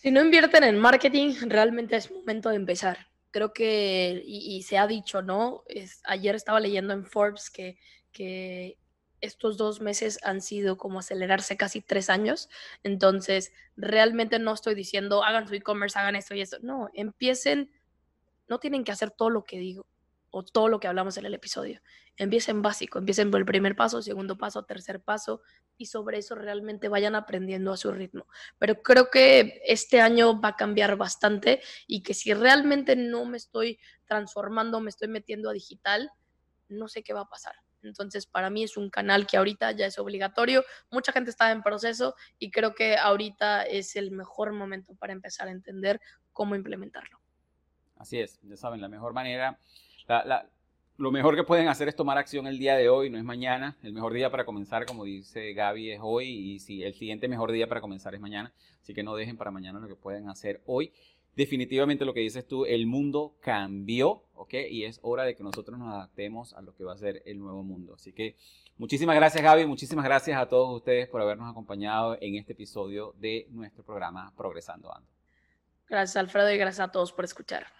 Si no invierten en marketing, realmente es momento de empezar. Creo que, y, se ha dicho, ¿no? Es, ayer estaba leyendo en Forbes que, que estos dos meses han sido como acelerarse casi tres años. Entonces, realmente no estoy diciendo hagan su e-commerce, hagan esto y esto. No, empiecen, no tienen que hacer todo lo que digo o todo lo que hablamos en el episodio. Empiecen básico, empiecen por el primer paso, segundo paso, tercer paso y sobre eso realmente vayan aprendiendo a su ritmo. Pero creo que este año va a cambiar bastante y que si realmente no me estoy transformando, me estoy metiendo a digital, no sé qué va a pasar. Entonces, para mí es un canal que ahorita ya es obligatorio. Mucha gente está en proceso y creo que ahorita es el mejor momento para empezar a entender cómo implementarlo. Así es, ya saben, la mejor manera lo mejor que pueden hacer es tomar acción el día de hoy, no es mañana. El mejor día para comenzar, como dice Gaby, es hoy. Y si el siguiente mejor día para comenzar es mañana. Así que no dejen para mañana lo que pueden hacer hoy. Definitivamente lo que dices tú, el mundo cambió, ¿ok? Y es hora de que nosotros nos adaptemos a lo que va a ser el nuevo mundo. Así que muchísimas gracias Gaby, muchísimas gracias a todos ustedes por habernos acompañado en este episodio de nuestro programa Progresando Ando. Gracias Alfredo y gracias a todos por escuchar.